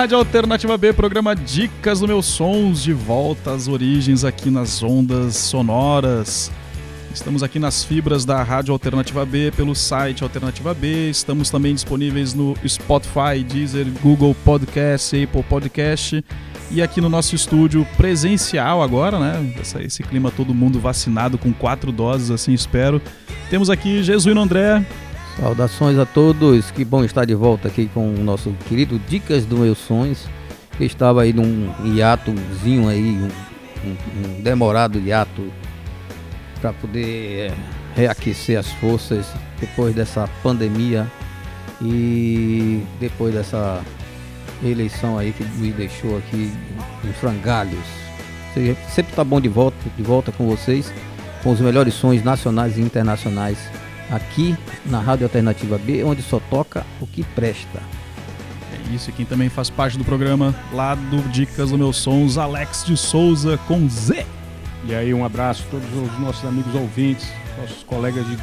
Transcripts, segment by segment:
Rádio Alternativa B, programa Dicas do Meus Sons, de volta às origens aqui nas ondas sonoras. Estamos aqui nas fibras da Rádio Alternativa B, pelo site Alternativa B. Estamos também disponíveis no Spotify, Deezer, Google Podcast, Apple Podcast. E aqui no nosso estúdio presencial agora, né? Essa, esse clima todo mundo vacinado com quatro doses, assim espero. Temos aqui Jesuíno André. Saudações a todos, que bom estar de volta aqui com o nosso querido Dicas dos Meus Sonhos, que estava aí num hiatozinho aí, um, um, um demorado hiato para poder é, reaquecer as forças depois dessa pandemia e depois dessa eleição aí que me deixou aqui em frangalhos. Sempre tá bom de volta, de volta com vocês, com os melhores sons nacionais e internacionais aqui na Rádio Alternativa B, onde só toca o que presta. É isso, e quem também faz parte do programa lá do Dicas do Meus Sons, Alex de Souza com Z. E aí, um abraço a todos os nossos amigos ouvintes, nossos colegas de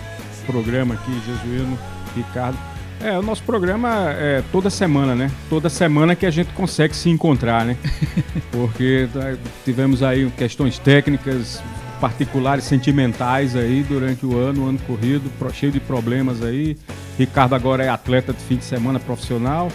programa aqui, Jesuíno, Ricardo. É, o nosso programa é toda semana, né? Toda semana que a gente consegue se encontrar, né? Porque tá, tivemos aí questões técnicas, particulares, sentimentais aí durante o ano, o ano corrido, cheio de problemas aí. Ricardo agora é atleta de fim de semana profissional.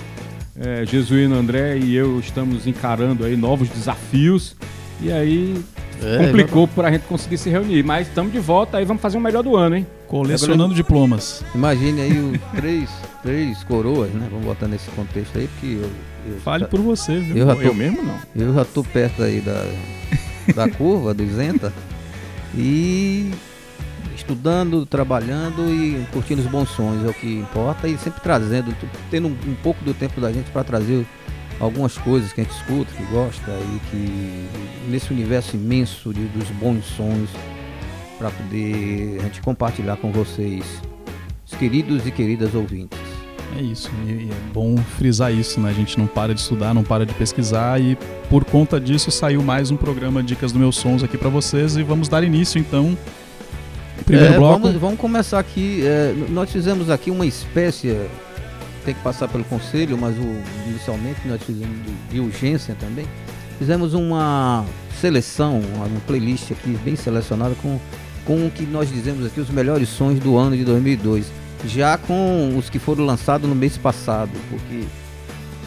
É, Jesuíno André e eu estamos encarando aí novos desafios. E aí é, complicou para a gente conseguir se reunir. Mas estamos de volta aí, vamos fazer o um melhor do ano, hein? Colecionando diplomas. Imagine aí os três, três coroas, né? Vamos botar nesse contexto aí, porque eu. eu Fale por você, viu? Eu, já tô, eu mesmo não. Eu já tô perto aí da, da curva, do isenta. E estudando, trabalhando e curtindo os bons sonhos, é o que importa. E sempre trazendo, tendo um, um pouco do tempo da gente para trazer algumas coisas que a gente escuta, que gosta e que nesse universo imenso de, dos bons sons para poder a gente compartilhar com vocês, os queridos e queridas ouvintes. É isso, e é bom frisar isso, né? A gente não para de estudar, não para de pesquisar e por conta disso saiu mais um programa Dicas do Meus Sons aqui para vocês e vamos dar início então. Primeiro é, bloco. Vamos, vamos começar aqui. É, nós fizemos aqui uma espécie tem que passar pelo conselho, mas o, inicialmente nós fizemos de, de urgência também. Fizemos uma seleção, uma, uma playlist aqui bem selecionada com, com o que nós dizemos aqui, os melhores sons do ano de 2002. Já com os que foram lançados no mês passado, porque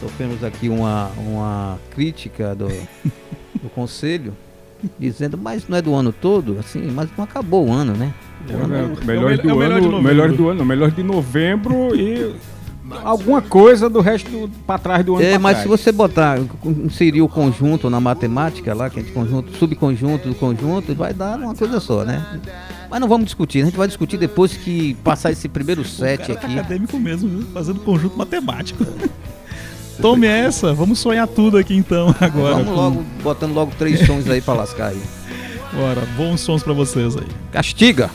sofremos aqui uma, uma crítica do, do conselho dizendo, mas não é do ano todo, assim, mas não acabou o ano, né? O é, ano, é, melhor, do é ano, melhor do ano, melhor de novembro e alguma coisa do resto do, pra trás do ano. É, mas trás. se você botar, inserir o conjunto na matemática lá, que a gente conjunto, subconjunto do conjunto, vai dar uma coisa só, né? Mas não vamos discutir, a gente vai discutir depois que passar esse primeiro set tá aqui. Tá acadêmico mesmo, viu? fazendo conjunto matemático. Tome essa, vamos sonhar tudo aqui então agora. Vamos logo, botando logo três sons aí pra lascar aí. Bora, bons sons pra vocês aí. Castiga!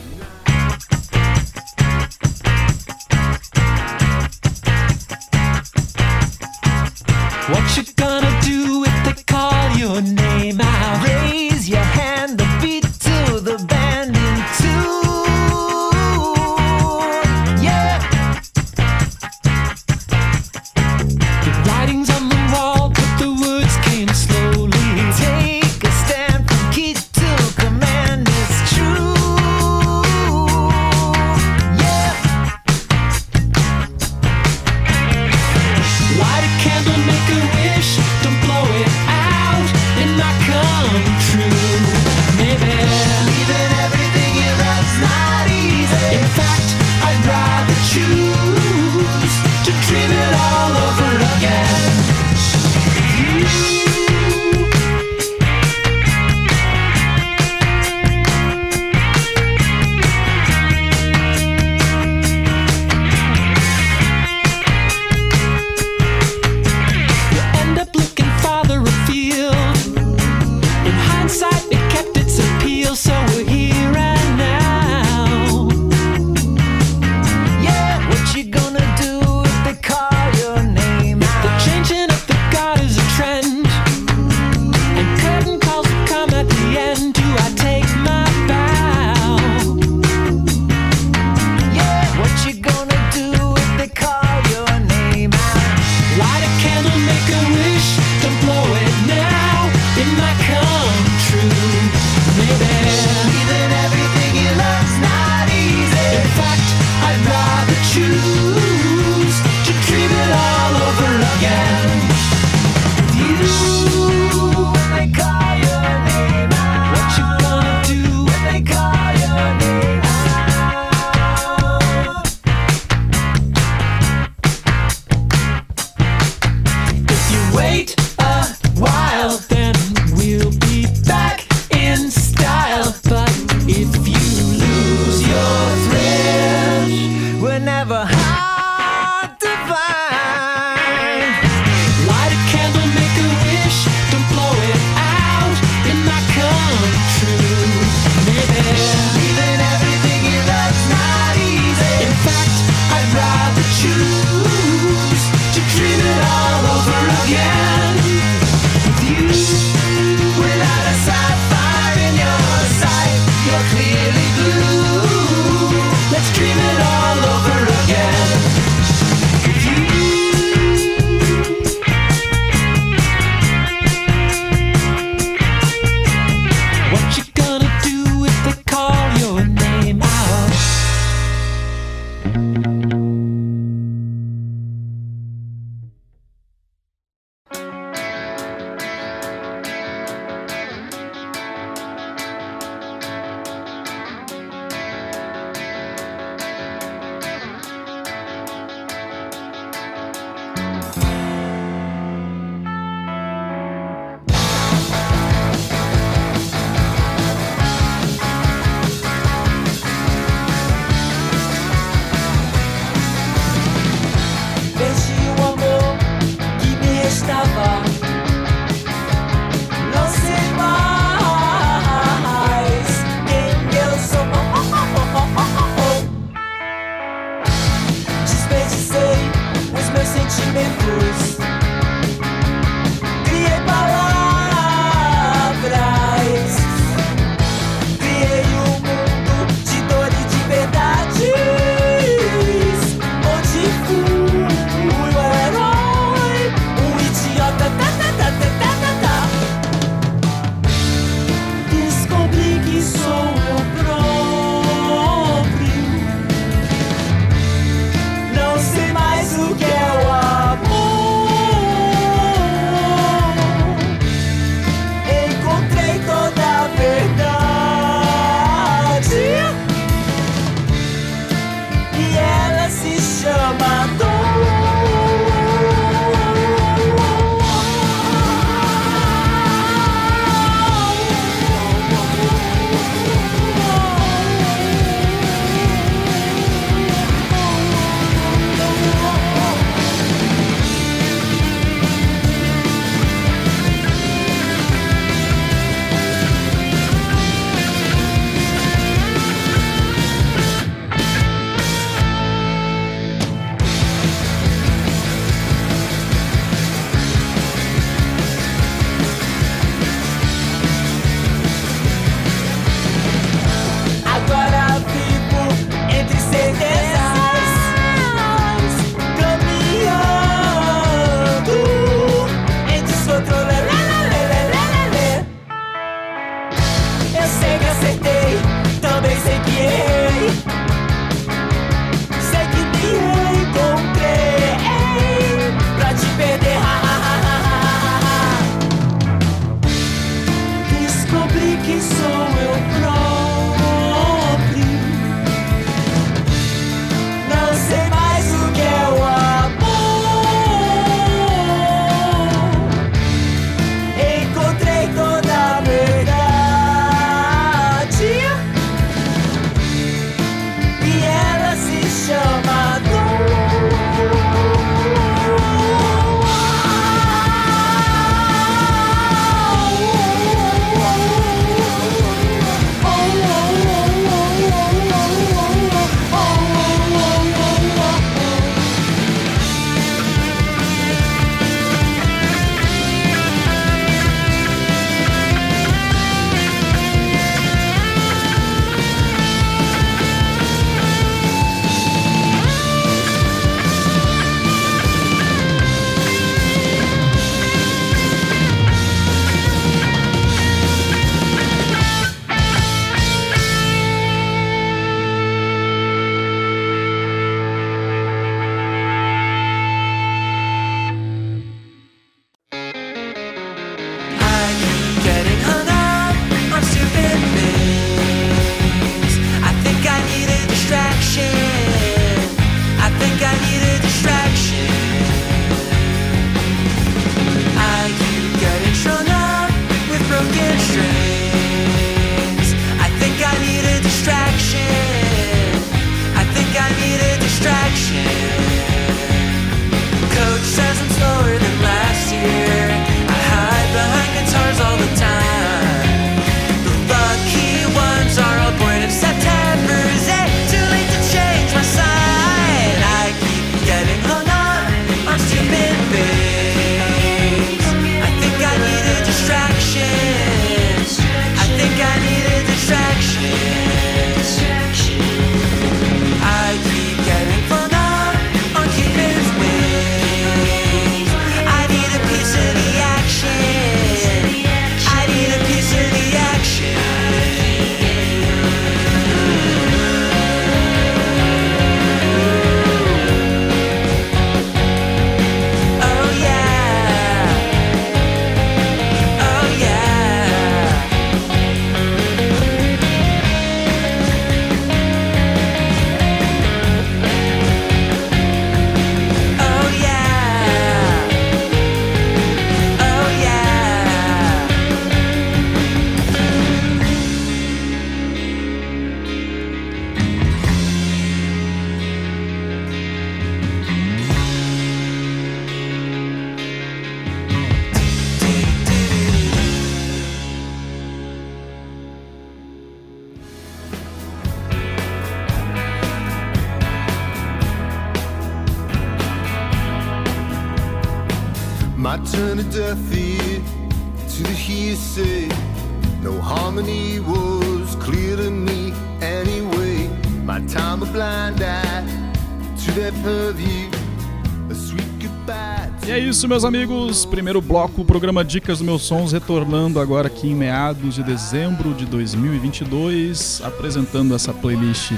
Meus amigos. Primeiro bloco, o programa Dicas dos Meus Sons, retornando agora aqui em meados de dezembro de 2022, apresentando essa playlist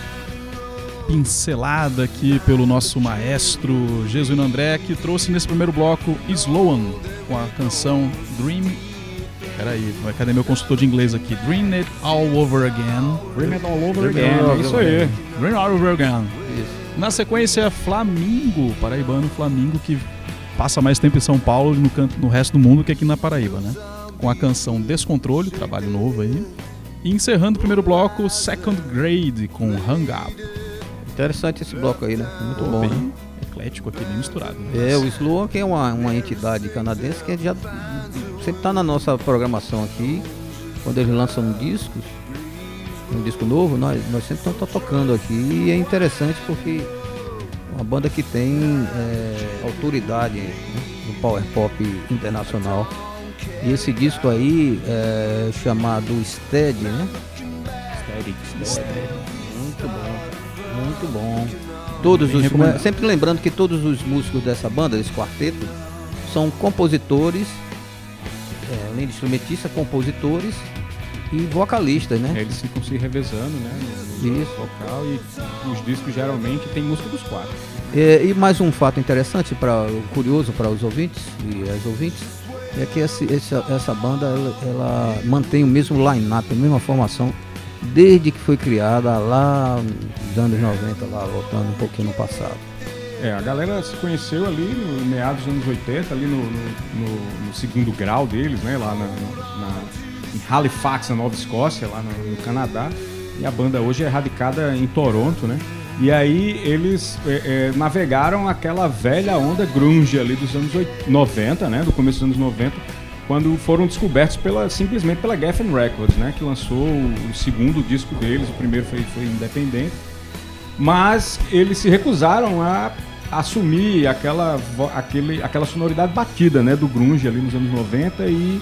pincelada aqui pelo nosso maestro Jesuíno André, que trouxe nesse primeiro bloco Sloan, com a canção Dream. Peraí, cadê meu consultor de inglês aqui? Dream It All Over Again. Dream It All Over Dream Again, All é isso aí. Again. Dream It All Over Again. Isso. Na sequência, Flamingo, paraibano Flamingo, que passa mais tempo em São Paulo e no, canto, no resto do mundo que aqui na Paraíba, né? Com a canção Descontrole, trabalho novo aí. E encerrando o primeiro bloco, Second Grade, com Hang Up. Interessante esse bloco aí, né? Muito Pô, bom. bem né? eclético aqui, bem misturado. né? É, o Sloan, que é uma, uma entidade canadense que já sempre está na nossa programação aqui. Quando eles lançam discos, um disco novo, nós, nós sempre estamos tocando aqui. E é interessante porque uma banda que tem é, autoridade né, no power pop internacional. E esse disco aí é chamado Steady, né? Muito bom, muito bom. Todos Bem os, recomendado. sempre lembrando que todos os músicos dessa banda, desse quarteto, são compositores, é, além de instrumentistas, compositores e vocalistas, né? Eles ficam se revezando, né? No, no Isso. vocal e os discos geralmente tem música dos quatro. É, e mais um fato interessante, para curioso para os ouvintes e as ouvintes, é que esse- essa, essa banda ela, ela mantém o mesmo line-up, a mesma formação, desde que foi criada lá nos anos 90, lá voltando um pouquinho no passado. É, a galera se conheceu ali no meados dos anos 80, ali no, no- no- no segundo grau deles, né? Lá na, na- em Halifax, na Nova Escócia, lá no, no Canadá. E a banda hoje é radicada em Toronto, né? E aí eles é, é, navegaram aquela velha onda grunge ali dos anos 80, 90, né? Do começo dos anos 90, quando foram descobertos pela, simplesmente pela Geffen Records, né? Que lançou o, segundo disco deles, o primeiro foi, foi independente mas eles se recusaram a assumir aquela, aquele, aquela sonoridade batida né, do grunge ali nos anos 90 e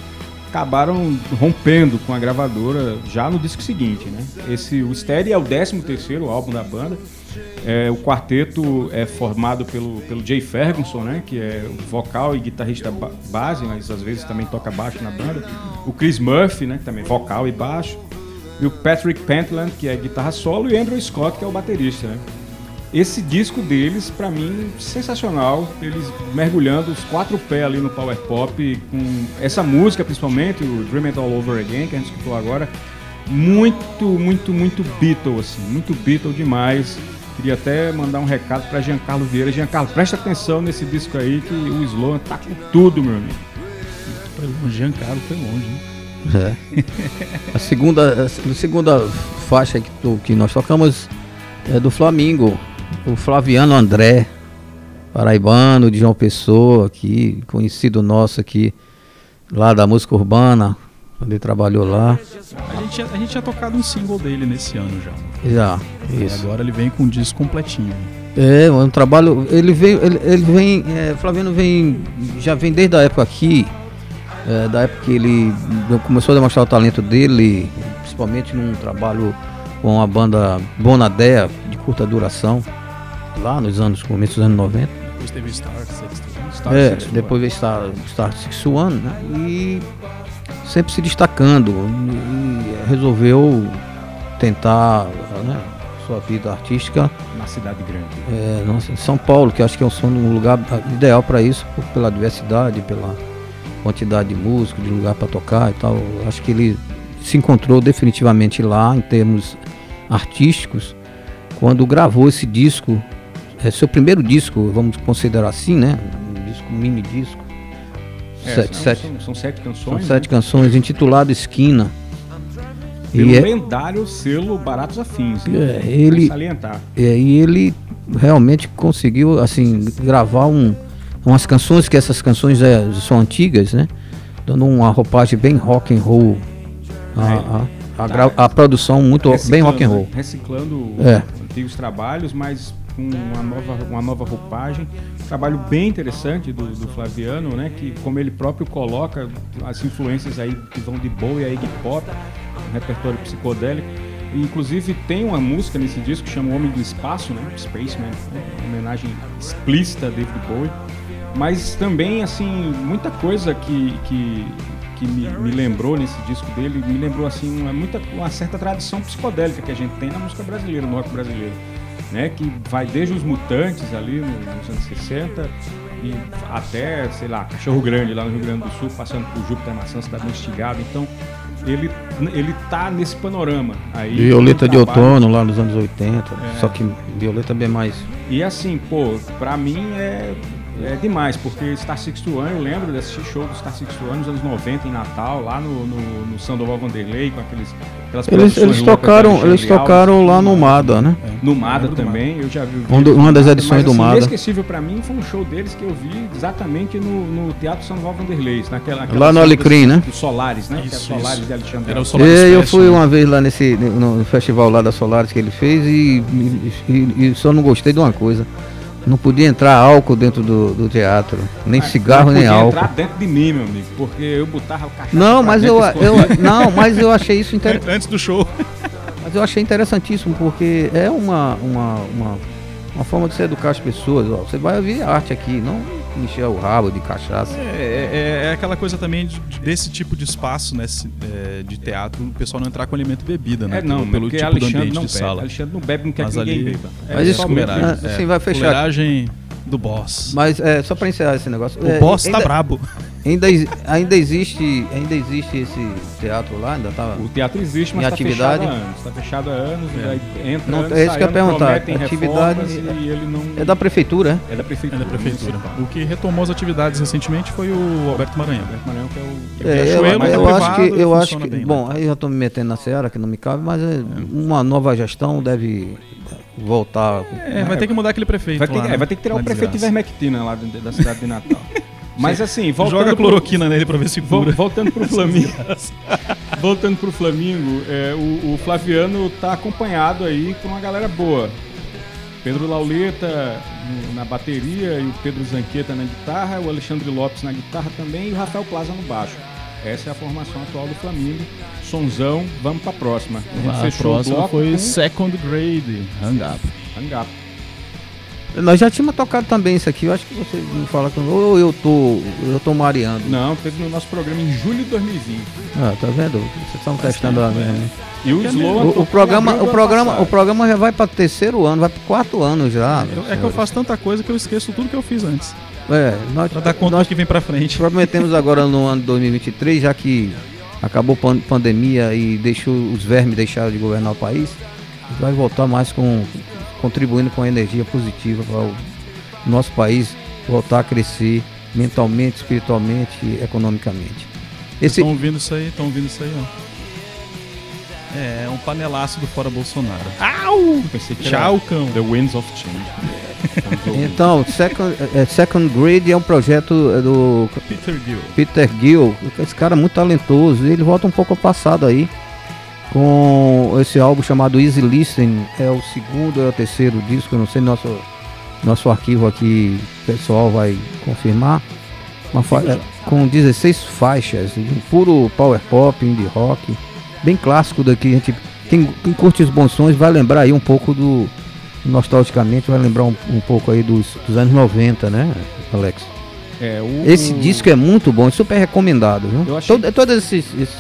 acabaram rompendo com a gravadora já no disco seguinte. Né? Esse, o Steady é o 13 terceiro álbum da banda. É, o quarteto é formado pelo, pelo Jay Ferguson, né, que é vocal e guitarrista ba- base, mas às vezes também toca baixo na banda. O Chris Murphy, né, que também é vocal e baixo e o Patrick Pentland, que é guitarra solo, e Andrew Scott, que é o baterista. Né? Esse disco deles, pra mim, sensacional. Eles mergulhando os quatro pés ali no power pop, com essa música principalmente, o Dream It All Over Again, que a gente escutou agora. Muito, muito, muito Beatle, assim, muito Beatle demais. Queria até mandar um recado pra Giancarlo Vieira. Giancarlo, presta atenção nesse disco aí, que o Sloan tá com tudo, meu amigo. Foi longe, Giancarlo foi longe, hein? É. A segunda, a segunda faixa que, tu- que nós tocamos é do Flamingo, o Flaviano André, paraibano de João Pessoa, aqui, conhecido nosso aqui, lá da música urbana, quando ele trabalhou lá. A gente, tinha- a gente tinha tocado um single dele nesse ano já. Já, E isso. agora ele vem com um disco completinho. É, um trabalho. Ele veio. Ele, ele vem. É, Flaviano vem. Já vem desde a época aqui. é, da época que ele começou a demonstrar o talento dele, principalmente num trabalho com a banda Bonadea, de curta duração, lá nos anos, começo dos anos 90. Depois teve Star 61. Star É, 61. depois veio Star, Star Six One, né? E sempre se destacando. E resolveu tentar né, sua vida artística Na cidade grande. é, São Paulo, que acho que é um, lugar ideal para isso, por- pela diversidade, pela quantidade de músicos, de lugar para tocar e tal. Acho que ele se encontrou definitivamente lá em termos artísticos quando gravou esse disco, é seu primeiro disco, vamos considerar assim, né? Um disco mini disco. É, sete, são, sete, são- são sete são canções. sete né? canções, intitulado Esquina. Pelo E é- lendário selo Baratos Afins. hein? É, ele- salientar. E aí ele realmente conseguiu assim gravar um, umas canções que essas canções é, são antigas, né? Dando uma roupagem bem rock and roll. A, a, a gra- a produção muito bem rock and roll. né? Reciclando É. antigos trabalhos, mas com uma nova, uma nova roupagem. Um trabalho bem interessante do, do Flaviano, né? Que como ele próprio coloca as influências aí que vão de Bowie a Iggy Pop, um repertório psicodélico. E, inclusive tem uma música nesse disco que chama Homem do Espaço, né? Spaceman, né? homenagem explícita a David Bowie. Mas também, assim, muita coisa que, que, que me, me lembrou nesse disco dele, me lembrou, assim, uma, muita, uma certa tradição psicodélica que a gente tem na música brasileira, no rock brasileiro. Né, que vai desde os Mutantes ali nos anos 60 e até, sei lá, Cachorro Grande lá no Rio Grande do Sul, passando por Júpiter Maçã, Cidade Instigada. Então, ele, ele tá nesse panorama. Aí, Violeta de Outono, lá nos anos 80. É. Só que Violeta é bem mais. E assim, pô, pra mim é é demais, porque Star Six One, eu lembro de assistir show do Star Six One nos anos 90 em Natal, lá no, no, no Sandoval Vanderlei, com aqueles, aquelas Eles, eles tocaram, eles tocaram lá no Mada, né? É. No Mada também, eu já vi. Um do, uma das edições mas, assim, do Mada. inesquecível pra mim foi um show deles que eu vi exatamente no, no Teatro Sandoval Vanderlei, naquela, naquela lá no Alecrim, né? Do Solares, né? Isso, que é Solares de Alexandre. Era o Solares e, eu fui né? uma vez lá nesse no festival lá da Solares que ele fez e, e, e só não gostei de uma coisa. Não podia entrar álcool dentro do, do teatro, nem ah, cigarro nem álcool. entrar dentro de mim, meu amigo, porque eu botava o cachaça. Não, mas eu, eu não, mas eu achei isso interessante. Antes do show. Mas eu achei interessantíssimo porque é uma, uma, uma, uma forma de se educar as pessoas. Ó. Você vai ouvir arte aqui, não encher o rabo de cachaça. É, é, é aquela coisa também de, desse tipo de espaço, né, é, de teatro, o pessoal não entrar com alimento e bebida, né? É, não, pelo, pelo tipo Alexandre do ambiente não de bebe. sala. Alexandre não bebe, não quer Mas que ninguém ali, beba. É, Mas isso, é, assim, vai fechar. Fuleiragem do boss. Mas é, só para encerrar esse negócio. O é, boss tá ainda, brabo. Ainda, ainda existe, ainda existe esse teatro lá, ainda tá. O teatro existe, mas tá atividade. fechado há anos. Está fechado há anos, é. entra não, anos, é isso que eu ia perguntar. Atividade não... é da prefeitura, é? É da prefeitura. É da prefeitura. O que retomou as atividades recentemente foi o Alberto Maranhão. Alberto Maranhão que é o é, eu, eu, eu acho que eu acho que bem, bom, né? aí eu estou me metendo na seara que não me cabe, mas é, uma nova gestão deve voltar. É, vai ter que mudar aquele prefeito. Vai ter, lá, é, vai ter que tirar o prefeito de Vermectina lá da cidade de Natal. Mas assim, voltando Joga cloroquina pro, nele pra ver se cura. Voltando pro Flamengo. voltando pro Flamengo, é, o, o, Flaviano tá acompanhado aí com uma galera boa. Pedro Lauleta na bateria e o Pedro Zanqueta na guitarra, o Alexandre Lopes na guitarra também e o Rafael Plaza no baixo. Essa é a formação atual do Flamengo. Sonzão, vamos pra próxima. A, gente a fechou próxima o bloco foi com... Second Grade, Hang Up. Hang Up. Nós já tínhamos tocado também isso aqui, eu acho que você me fala que ou eu tô, eu tô mareando. Não, teve no nosso programa em julho de 2020. Ah, tá vendo? Vocês estão testando lá mesmo. Né? E o Slow o, o programa, o programa, o programa já vai para terceiro ano, vai para quarto ano já. É, é que eu faço tanta coisa que eu esqueço tudo que eu fiz antes. É, nós, pra dar conta nós que vem para frente. Prometemos agora no ano de 2023, já que acabou a pandemia e deixou os vermes deixaram de governar o país, vai voltar mais com contribuindo com energia positiva para o nosso país voltar a crescer mentalmente, espiritualmente e economicamente. Esse... Estão ouvindo isso aí? Estão ouvindo isso aí, ó. É, um panelaço do Fora Bolsonaro. Au! Pensei que Tchau, cão. The Winds of Change. então, Second, é, Second Grade é um projeto é, do Peter Gill. Peter Gill. Esse cara é muito talentoso. Ele volta um pouco ao passado aí com esse álbum chamado Easy Listen, é o segundo ou é o terceiro disco, não sei, nosso, nosso arquivo aqui pessoal vai confirmar. Fa é, com 16 faixas, um puro power pop, indie rock, bem clássico daqui. A gente, quem, quem curte os bons sons vai lembrar aí um pouco do. Nostalgicamente, vai lembrar um, um pouco aí dos, dos, anos 90, né, Alex? É, o, Esse disco é muito bom, super recomendado, viu? Achei... Todo, todos esses, esses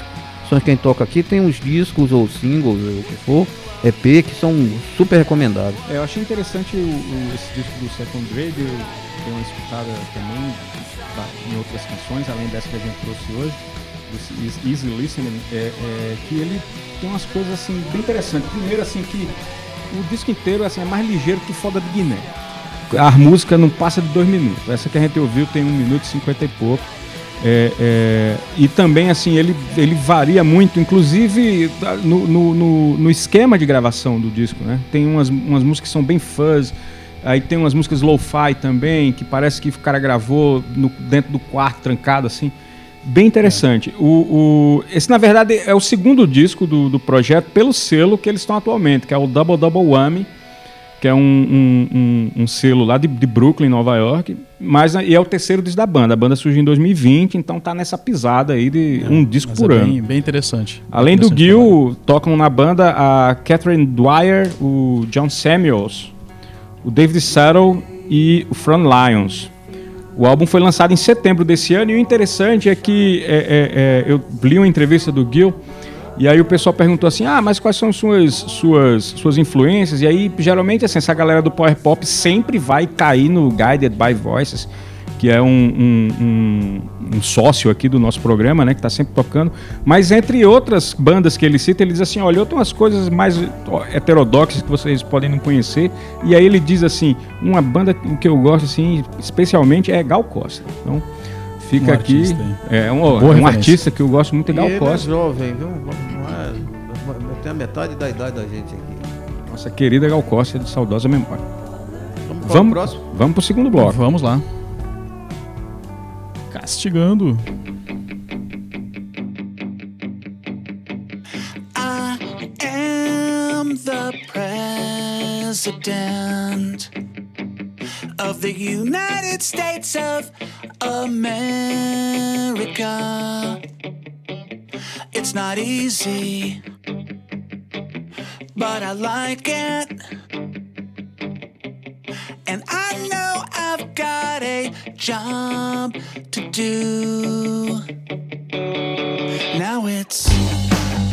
sons que a gente toca aqui tem uns discos ou singles, ou o que for, EP, que são super recomendados. É, eu achei interessante o, o, esse disco do Second Grade, eu dei uma escutada também em outras canções, além dessa que a gente trouxe hoje, Easy Listening, é, é, que ele tem umas coisas assim bem interessantes. Primeiro, assim, que o disco inteiro assim, é mais ligeiro que Foda de Guiné. A música não passa de dois minutos. Essa que a gente ouviu tem um minuto e cinquenta e pouco. É, é, e também assim ele, ele varia muito, inclusive no, no, no, no, esquema de gravação do disco, né? Tem umas, umas músicas que são bem fuzz, aí tem umas músicas lo-fi também, que parece que o cara gravou no, dentro do quarto, trancado assim. Bem interessante. É. O, o, esse, na verdade, é o segundo disco do, do projeto pelo selo que eles estão atualmente, que é o Double Double Whammy, que é um, um, um, um selo lá de, de, Brooklyn, Nova York. Mas e é o terceiro disco da banda. A banda surgiu em 2020, então tá nessa pisada aí de é, um disco por é ano. Bem, bem interessante. Além interessante do Gil, tocam na banda a Catherine Dwyer, o John Samuels, o David Settle e o Fran Lyons. O álbum foi lançado em setembro desse ano e o interessante é que é, é, é eu li uma entrevista do Gil e aí o pessoal perguntou assim: "Ah, mas quais são suas suas suas influências?" E aí geralmente assim, essa galera do power pop sempre vai cair no Guided by Voices, que é um, um, um, um sócio aqui do nosso programa, né, que está sempre tocando. Mas entre outras bandas que ele cita, ele diz assim: olha, eu tenho umas coisas mais heterodoxas que vocês podem não conhecer. E aí ele diz assim: uma banda que eu gosto assim, especialmente é Gal Costa. Então fica um aqui. Artista, é um, um artista que eu gosto muito, é Gal ele Costa. É jovem, viu? É, tem a metade da idade da gente aqui. Nossa querida Gal Costa de saudosa memória. Vamos, vamos, próximo? vamos pro segundo bloco. Vamos lá. Castigando. I am the president of the United States of America. It's not easy, but I like it. And I know I've got a job to do. Now it's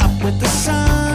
up with the sun,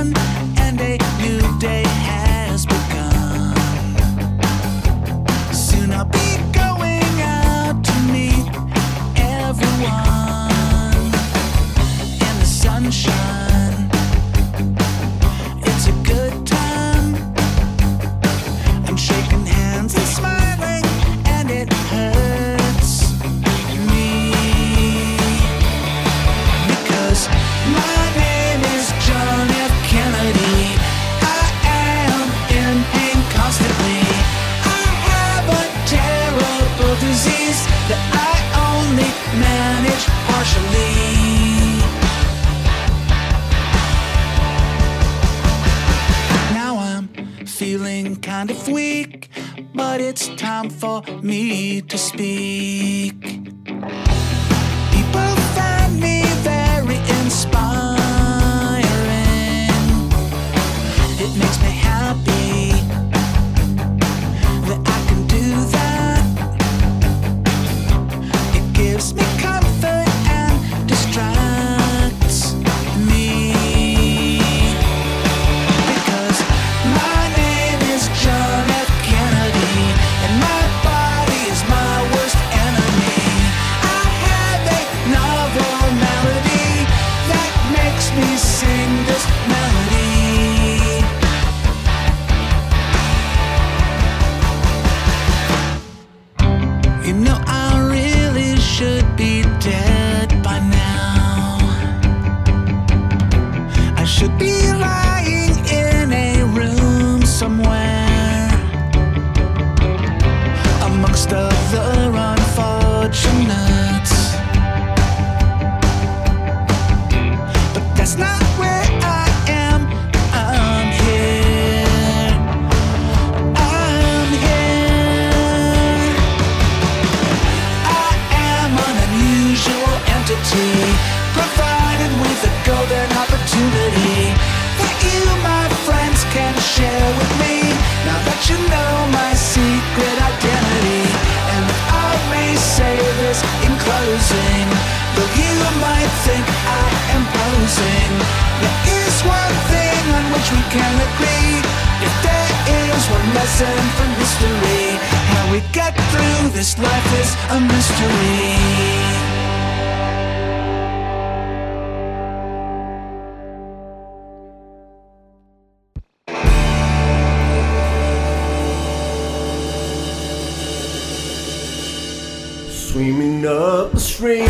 Swimming up the stream,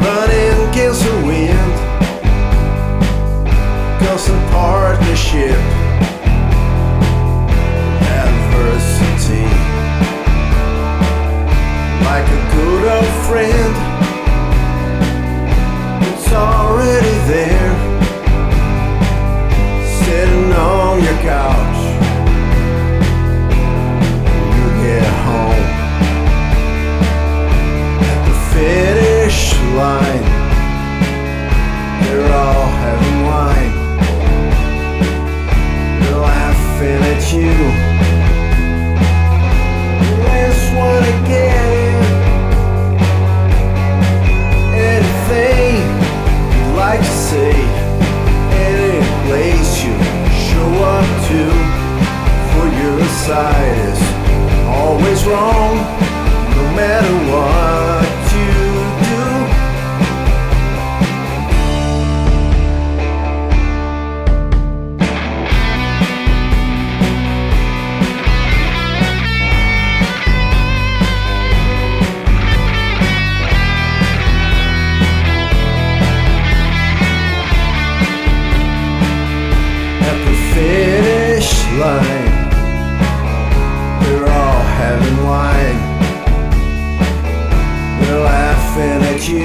running against the wind. Constant partnership, adversity. Like a good old friend, it's already there. Sitting on your couch, line. They're all having wine. They're laughing at you. This one again. Anything you'd like to say, any place you show up to for your side is always wrong, no matter what you.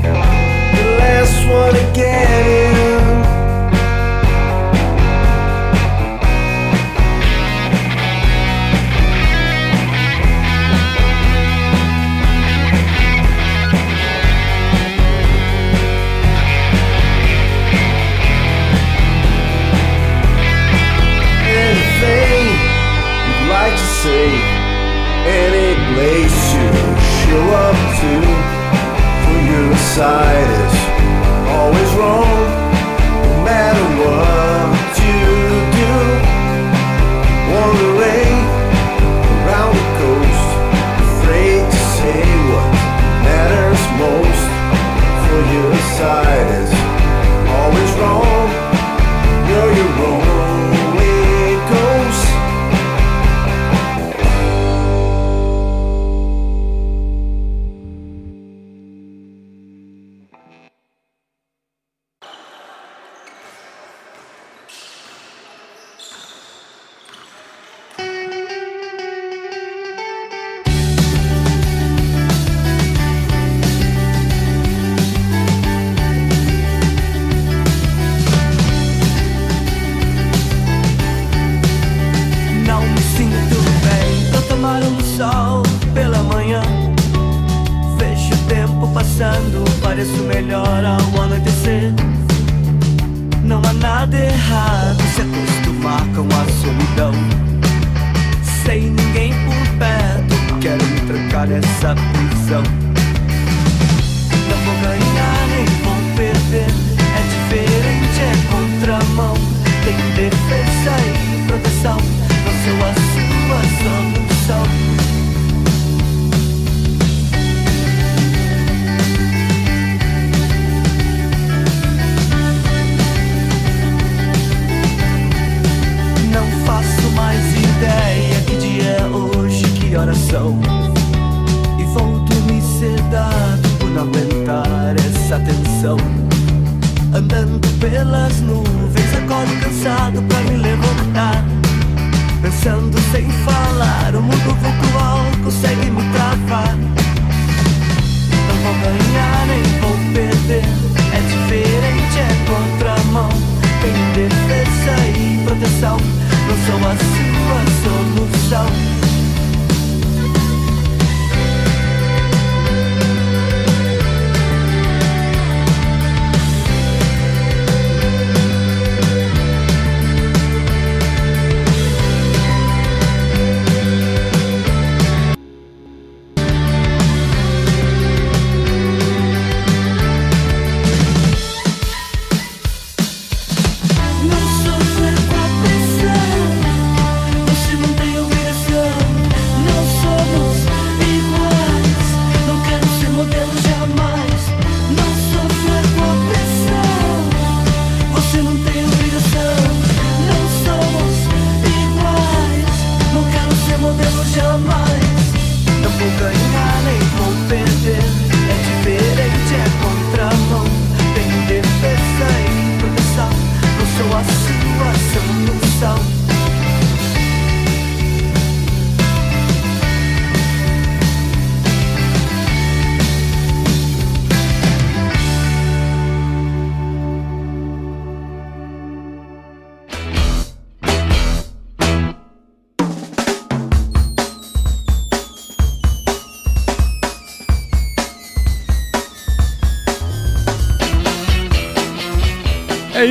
The last one again. anything you'd like to say, any place you show up to side is always wrong, no matter what you do. Wandering around the coast, afraid to say what matters most for your side is always wrong. You're your only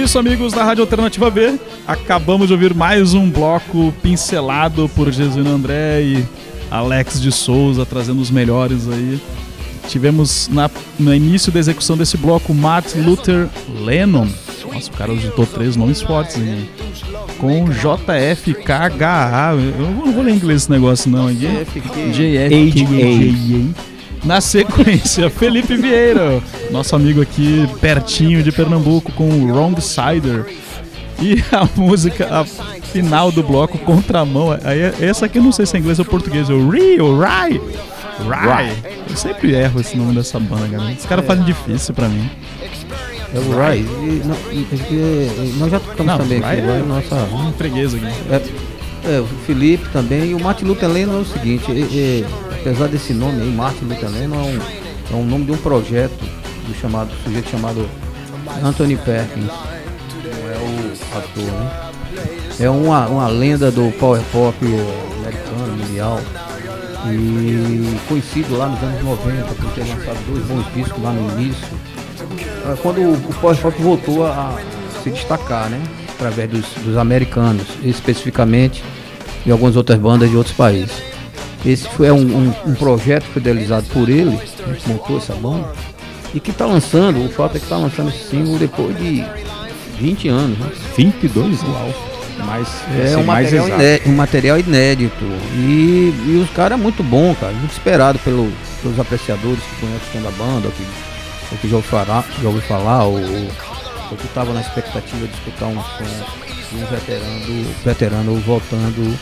isso, amigos da Rádio Alternativa B. Acabamos de ouvir mais um bloco pincelado por Jesuíno André e Alex de Souza, trazendo os melhores aí. Tivemos na, no início da execução desse bloco Martin Luther Lennon. Nossa, o cara digitou três nomes fortes. Com JFKHA. Eu não vou ler em inglês esse negócio, não. Aqui. JFKHA. Na sequência, Felipe Vieira, nosso amigo aqui pertinho de Pernambuco, com o Wrong Sider. E a música a final do bloco, Contramão. Aí, essa aqui eu não sei se é inglês ou português. O Ri, o Rai. Rai. Eu sempre erro esse nome dessa banda, galera. Os caras fazem difícil pra mim. É o Rai. Não- nós já tocamos Não, também Rai aqui, é- Rai, nossa. Um freguês aqui. É, é, o Felipe também. E o Martin Luther Lennon é o seguinte, é- é, apesar desse nome aí, Martin Luther Lennon é um, é um nome de um projeto do chamado, do sujeito chamado Anthony Perkins. Não é o ator, né? É uma, uma lenda do power pop eh, americano, mundial. E conhecido lá nos anos 90, por ter lançado dois bons discos lá no início. Ah, Quando o, o power pop voltou a, a se destacar, né? Através dos, dos americanos, especificamente, e algumas outras bandas de outros países. Esse foi é um, um, um projeto fidelizado por ele, que montou essa banda, e que está lançando, o fato é que está lançando esse single depois de 20 anos, né? 22 anos. Mais, É assim, um material, exato. iné- um material inédito. E, e os caras é muito bom, cara. Muito esperado pelo, pelos apreciadores que conhecem da banda, que, ou que já ouviu falar, já ouviu falar ou, ou, que estavam na expectativa de escutar um som de um veterano, veterano voltando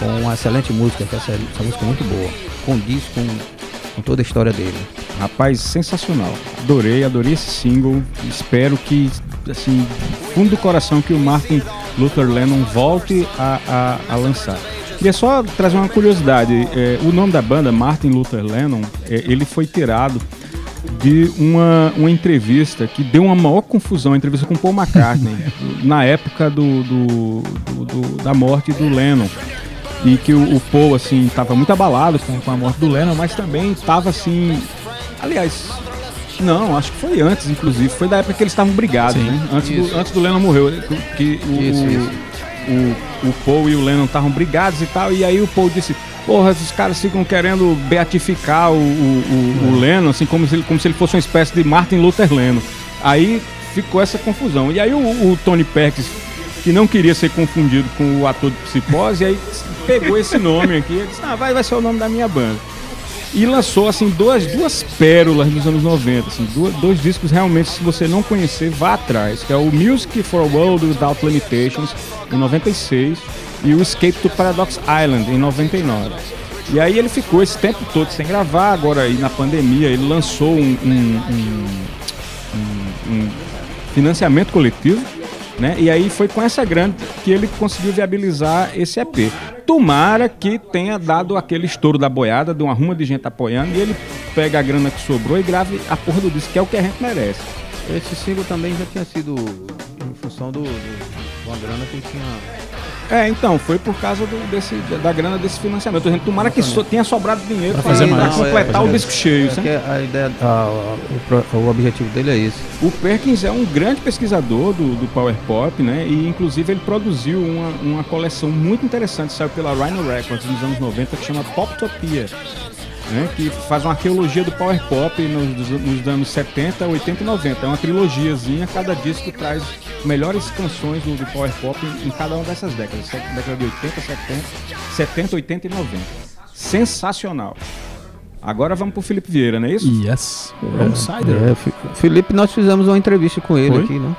com uma excelente música, que essa, essa música é muito boa. Condiz com, com toda a história dele. Rapaz, sensacional. Adorei, adorei esse single. Espero que, assim, fundo do coração, que o Martin Luther Lennon volte a, a, a lançar. Queria só trazer uma curiosidade. É, o nome da banda, Martin Luther Lennon, é, ele foi tirado de uma, uma entrevista que deu uma maior confusão, entrevista com Paul McCartney, na época do, do- do- do- da morte do Lennon. E que o, o Paul, assim, estava muito abalado com, com a morte do Lennon, mas também estava, assim... Aliás, não, acho que foi antes, inclusive. Foi da época que eles estavam brigados, Sim, né? Antes isso. do, antes do Lennon morreu. Que o, Isso, o- isso. o, o Paul e o Lennon estavam brigados e tal, e aí o Paul disse, porra, esses caras ficam querendo beatificar o, o, o, o Lennon, assim, como se, ele, como se ele fosse uma espécie de Martin Luther Lennon. Aí ficou essa confusão. E aí o, o Tony Perkins, que não queria ser confundido com o ator de Psicose, aí pegou esse nome aqui e disse, ah, vai, vai ser o nome da minha banda. E lançou, assim, duas, duas pérolas dos anos 90, assim, duas, dois discos realmente, se você não conhecer, vá atrás, que é o Music for a World Without Limitations, em 96, e o Escape to Paradox Island, em 99. E aí ele ficou esse tempo todo sem gravar, agora aí na pandemia ele lançou um- um- um- um financiamento coletivo, né? E aí foi com essa grana que ele conseguiu viabilizar esse EP. Tomara que tenha dado aquele estouro da boiada, de uma ruma de gente apoiando, e ele pega a grana que sobrou e grave a porra do disco, que é o que a gente merece. Esse single também já tinha sido em função do, do, de uma grana que tinha É, então, foi por causa do- desse, da grana desse financiamento. A gente tomara que so- tenha sobrado dinheiro para fazer mais. completar é, o disco cheio. É a ideia, a- o, o objetivo dele é esse. O Perkins é um grande pesquisador do, do Power Pop, né? E inclusive ele produziu uma, uma coleção muito interessante, saiu pela Rhino Records nos anos 90, que chama Poptopia. Né, que faz uma arqueologia do Power Pop nos, nos anos 70, 80 e 90. É uma trilogiazinha, cada disco traz melhores canções do, do Power Pop em, em cada uma dessas décadas. Década de 80, 70, 70, 80 e 90. Sensacional. Agora vamos pro Felipe Vieira, não é isso? Yes. Wrong Sider. É, Fi- Felipe, nós fizemos uma entrevista com ele Foi? aqui, né?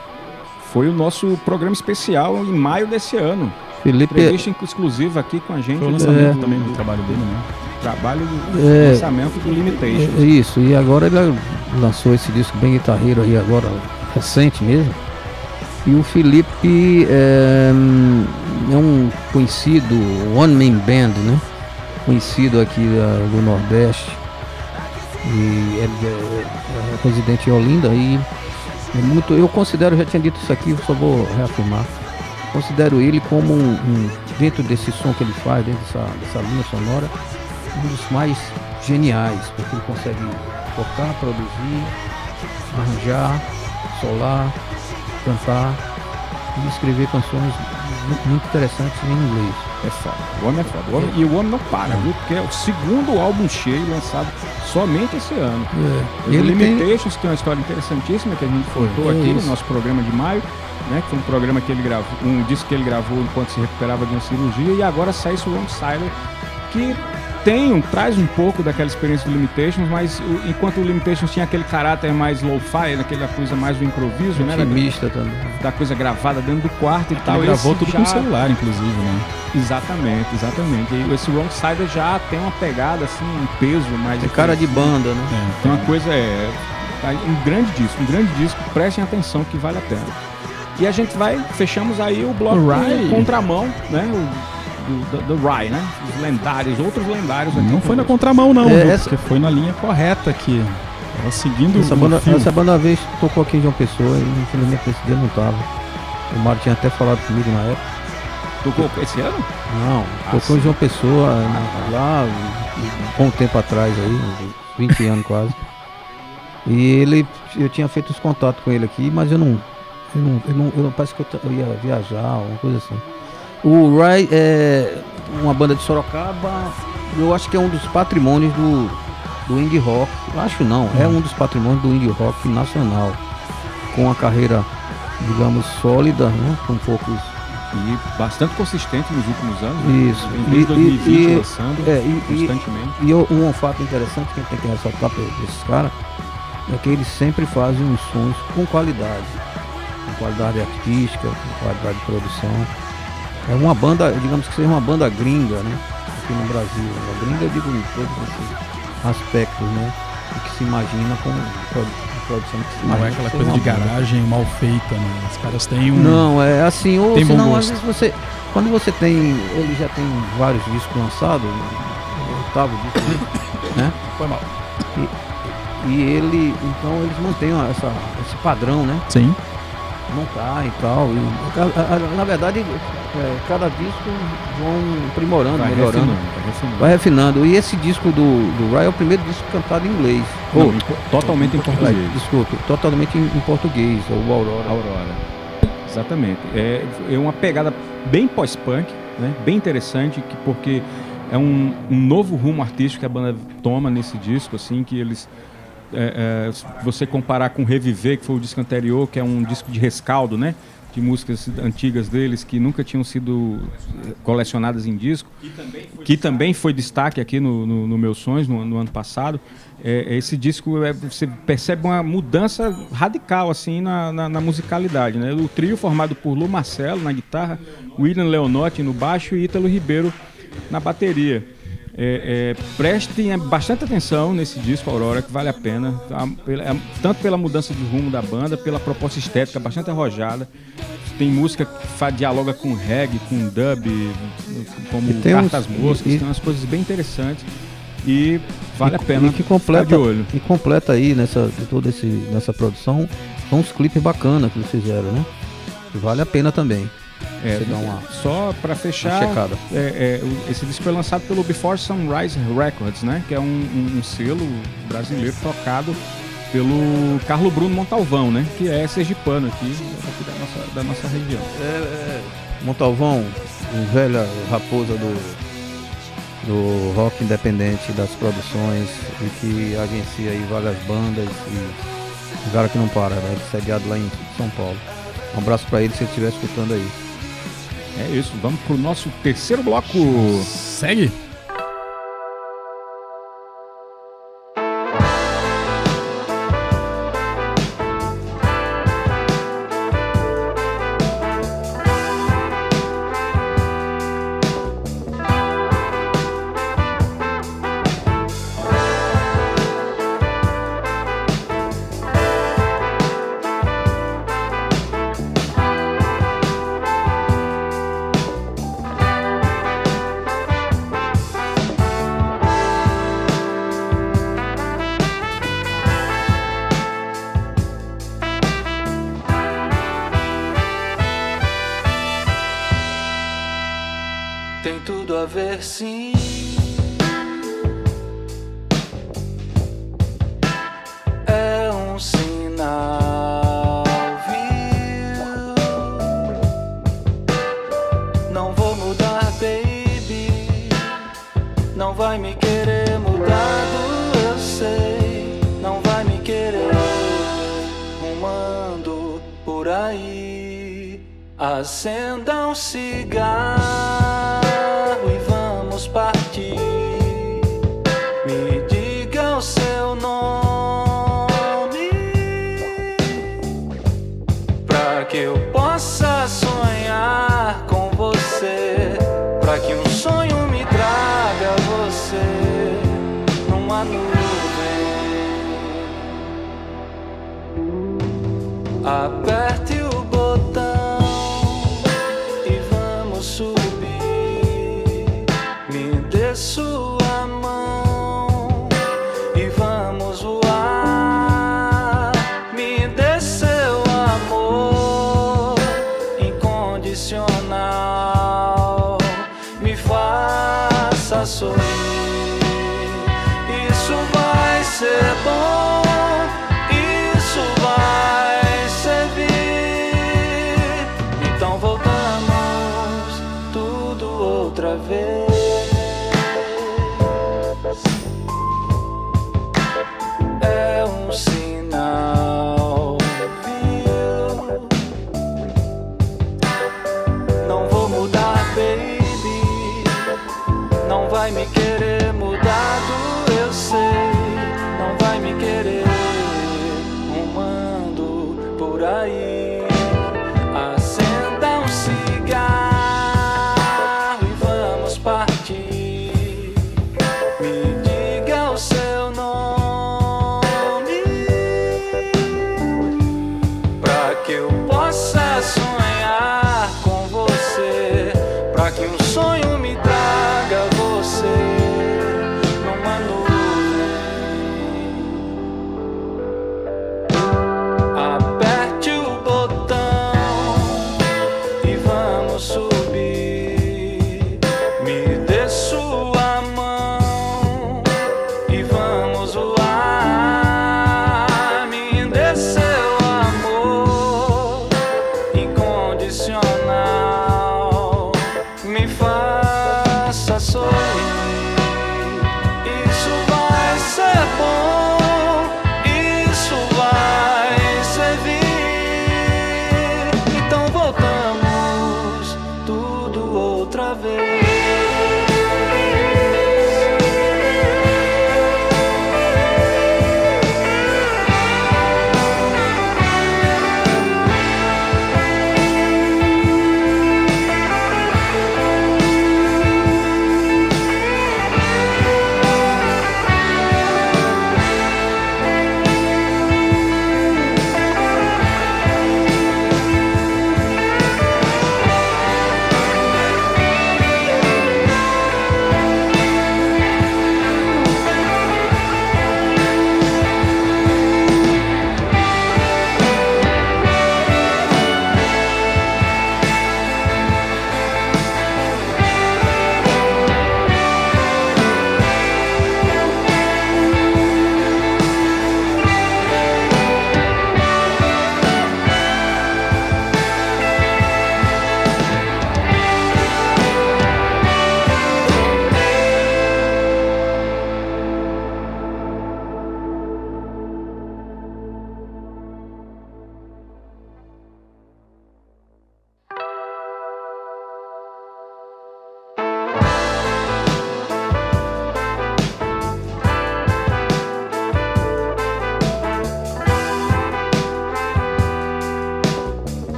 Foi o nosso programa especial em maio desse ano. Felipe, Entrevista exclusiva aqui com a gente Foi o do lançamento É. também do trabalho dele, né? Trabalho do É. lançamento do Limitation. é, isso, e agora ele lançou esse disco bem guitarreiro aí agora, recente mesmo. E o Felipe é, é um conhecido one man band, né? Conhecido aqui ah, do Nordeste. E ele é, é residente em Olinda e é muito, eu considero, já tinha dito isso aqui, só vou reafirmar. Considero ele como um, um- dentro desse som que ele faz, dentro dessa, dessa linha sonora, um dos mais geniais, porque ele consegue tocar, produzir, arranjar, solar cantar e escrever canções muito, interessantes em inglês. É foda. O homem é foda. O homem- e o homem não para, viu? Porque é o segundo álbum cheio lançado somente esse ano. É, O ele tem, Limitations tem uma história interessantíssima que a gente contou É aqui no isso. nosso programa de maio, né? Que foi um programa que ele gravou, um disco que ele gravou enquanto se recuperava de uma cirurgia e agora sai esse Wrong Siler que tem um, traz um pouco daquela experiência do Limitations, mas o- enquanto o Limitations tinha aquele caráter mais low-fi, aquela coisa mais do improviso, né? Da, também. da coisa gravada dentro do quarto e tal. Ele gravou tudo já- com celular, inclusive, né? Exatamente, exatamente. E esse Wrong Sider já tem uma pegada, assim, um peso mais. É cara de banda, né? É, Então a coisa é. Um grande disco, um grande disco, prestem atenção que vale a pena. E a gente vai, fechamos aí o bloco com contramão, né? O, do, do, do Rye, né? Os lendários, outros lendários aqui. Não foi na contramão, não, É, viu? essa- Porque foi na linha correta aqui. Ela seguindo Essa o banda, fio. essa banda uma vez tocou aqui em João Pessoa e infelizmente nesse dia não tava. O Mário tinha até falado comigo na época. Tocou esse ano? Não, Ah, tocou em. João Pessoa na- lá um bom tempo atrás aí, uns 20 anos quase. E ele, eu tinha feito os contatos com ele aqui, mas eu não, eu não, eu não, eu não- parece que eu, eu ia viajar, uma coisa assim. O Rai é uma banda de Sorocaba, eu acho que é um dos patrimônios do, do indie rock, acho não, é um dos patrimônios do indie rock nacional, com uma carreira, digamos, sólida, né, com poucos E bastante consistente nos últimos anos. Isso. Em desde E- 2020 e- e- lançando é, e- e- constantemente. E eu- um fato interessante que a gente tem que ressaltar para esses caras é que eles sempre fazem uns sons com qualidade. Com qualidade artística, com qualidade de produção. É uma banda, digamos que seja uma banda gringa, né? Aqui no Brasil. A gringa eu digo em todos esses aspectos, né? O que se imagina com produ- produção que se Não imagina é aquela que coisa de garagem mal feita, né? Os caras têm um. Não, é assim, ou Tem senão às vezes você. Quando você tem. Ele já tem vários discos lançados, o oitavo disco, né? Foi mal. E ele. Então eles mantêm essa, esse padrão, né? Sim. Não cai e tal. E, na verdade, é, cada disco vão aprimorando, Vai melhorando. refinando, vai refinando. Vai refinando. E esse disco do, do Ray é o primeiro disco cantado em inglês. Não, Ou, em totalmente em português. Desculpe, totalmente em, em português, o Aurora. Aurora. Exatamente. É, é uma pegada bem pós-punk, né? bem interessante, que, porque é um, um novo rumo artístico que a banda toma nesse disco, assim, que eles. É, é, você comparar com Reviver, que foi o disco anterior, que é um disco de rescaldo, né? De músicas antigas deles que nunca tinham sido eh, colecionadas em disco, que também foi destaque aqui no, no, no Meus Sonhos no, no ano passado. É, esse disco é, você percebe uma mudança radical assim na, na, na musicalidade. Né? O trio formado por Lu Marcelo na guitarra, William Leonotti no baixo e Ítalo Ribeiro na bateria. É, é, prestem bastante atenção nesse disco Aurora, que vale a pena, tá? Pela- tanto pela mudança de rumo da banda, pela proposta estética bastante arrojada. Tem música que fa- dialoga com reggae, com dub, como Cartas uns- Moscas, e- tem umas coisas bem interessantes e vale E- a pena e que completa, de olho. E completa aí nessa, de toda esse, nessa produção, são uns clipes bacanas que eles fizeram, né? Vale a pena também. É, Você dá uma, só para fechar, é, é, esse disco foi lançado pelo Before Sunrise Records, né? Que é um, um- um selo brasileiro tocado pelo Carlo Bruno Montalvão, né? Que é sergipano aqui, aqui da, nossa, da nossa região. Montalvão, um velha raposa do, do rock independente, das produções, e que agencia aí várias bandas e um cara que não para, né? Sediado lá em São Paulo. Um abraço pra ele se ele estiver escutando aí. É isso, vamos pro nosso terceiro bloco. Segue. Aperte o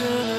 to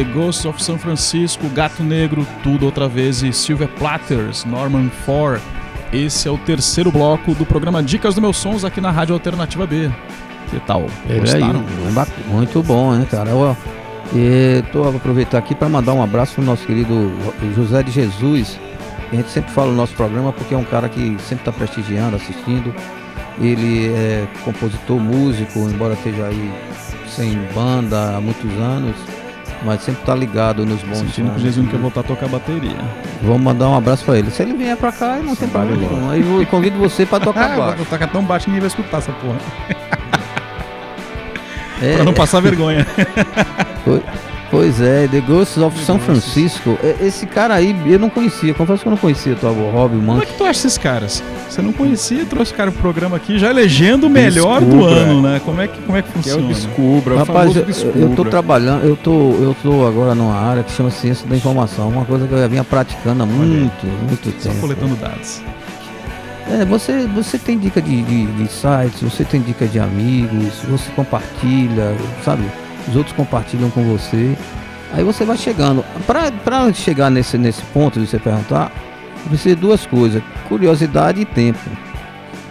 The Ghost of San Francisco, Gato Negro, Tudo Outra Vez e Silver Platters, Norman Four. Esse é o terceiro bloco do programa Dicas do Meus Sons aqui na Rádio Alternativa B. Que tal? Gostaram? É muito bom, né, cara? Eu, e tô aproveitar aqui para mandar um abraço pro nosso querido José de Jesus. A gente sempre fala no nosso programa porque é um cara que sempre está prestigiando, assistindo. Ele é compositor, músico, embora esteja aí sem banda há muitos anos, mas sempre está ligado nos bons Sentindo que o. Jesus não quer voltar a tocar bateria. Vamos mandar um abraço para ele. Se ele vier para cá, não tem problema nenhum. Aí eu convido você para tocar Ah, baixo. vou tocar tão baixo que ninguém vai escutar essa porra. É, Pra não passar vergonha. Pois, pois é, The Ghosts of São Francisco. É, Esse cara aí eu não conhecia, confesso que eu não conhecia o Rob Como é que tu acha esses caras? Você não conhecia, trouxe o cara pro programa aqui, já elegendo o melhor do Descubra. ano, né? Como é que, como é que Que é o funciona? Descubra, o Rapaz, eu, Descubra. eu tô trabalhando, eu tô, eu tô agora numa área que chama Ciência da Informação, uma coisa que eu já vinha praticando há muito, muito Só tempo. coletando dados. É, você, você tem dica de, de, de sites, você tem dica de amigos, você compartilha, sabe? Os outros compartilham com você. Aí você vai chegando. Pra chegar nesse, nesse ponto de você perguntar, precisa de duas coisas: curiosidade e tempo.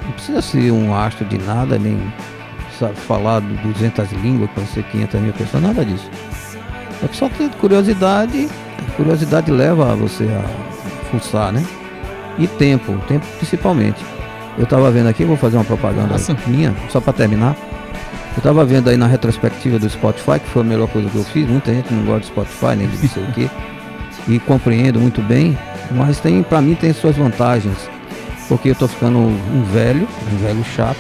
Não precisa ser um astro de nada, nem sabe, falar de 200 línguas, conhecer 500 mil pessoas, nada disso. É só ter curiosidade. Curiosidade leva você a fuçar, né? E tempo, tempo principalmente. Eu tava vendo aqui, vou fazer uma propaganda Nossa. minha, só para terminar. Eu tava vendo aí na retrospectiva do Spotify, que foi a melhor coisa que eu fiz. Muita gente não gosta do Spotify, nem de não sei o quê. E compreendo muito bem, mas tem, para mim tem suas vantagens. Porque eu tô ficando um velho, um velho chato,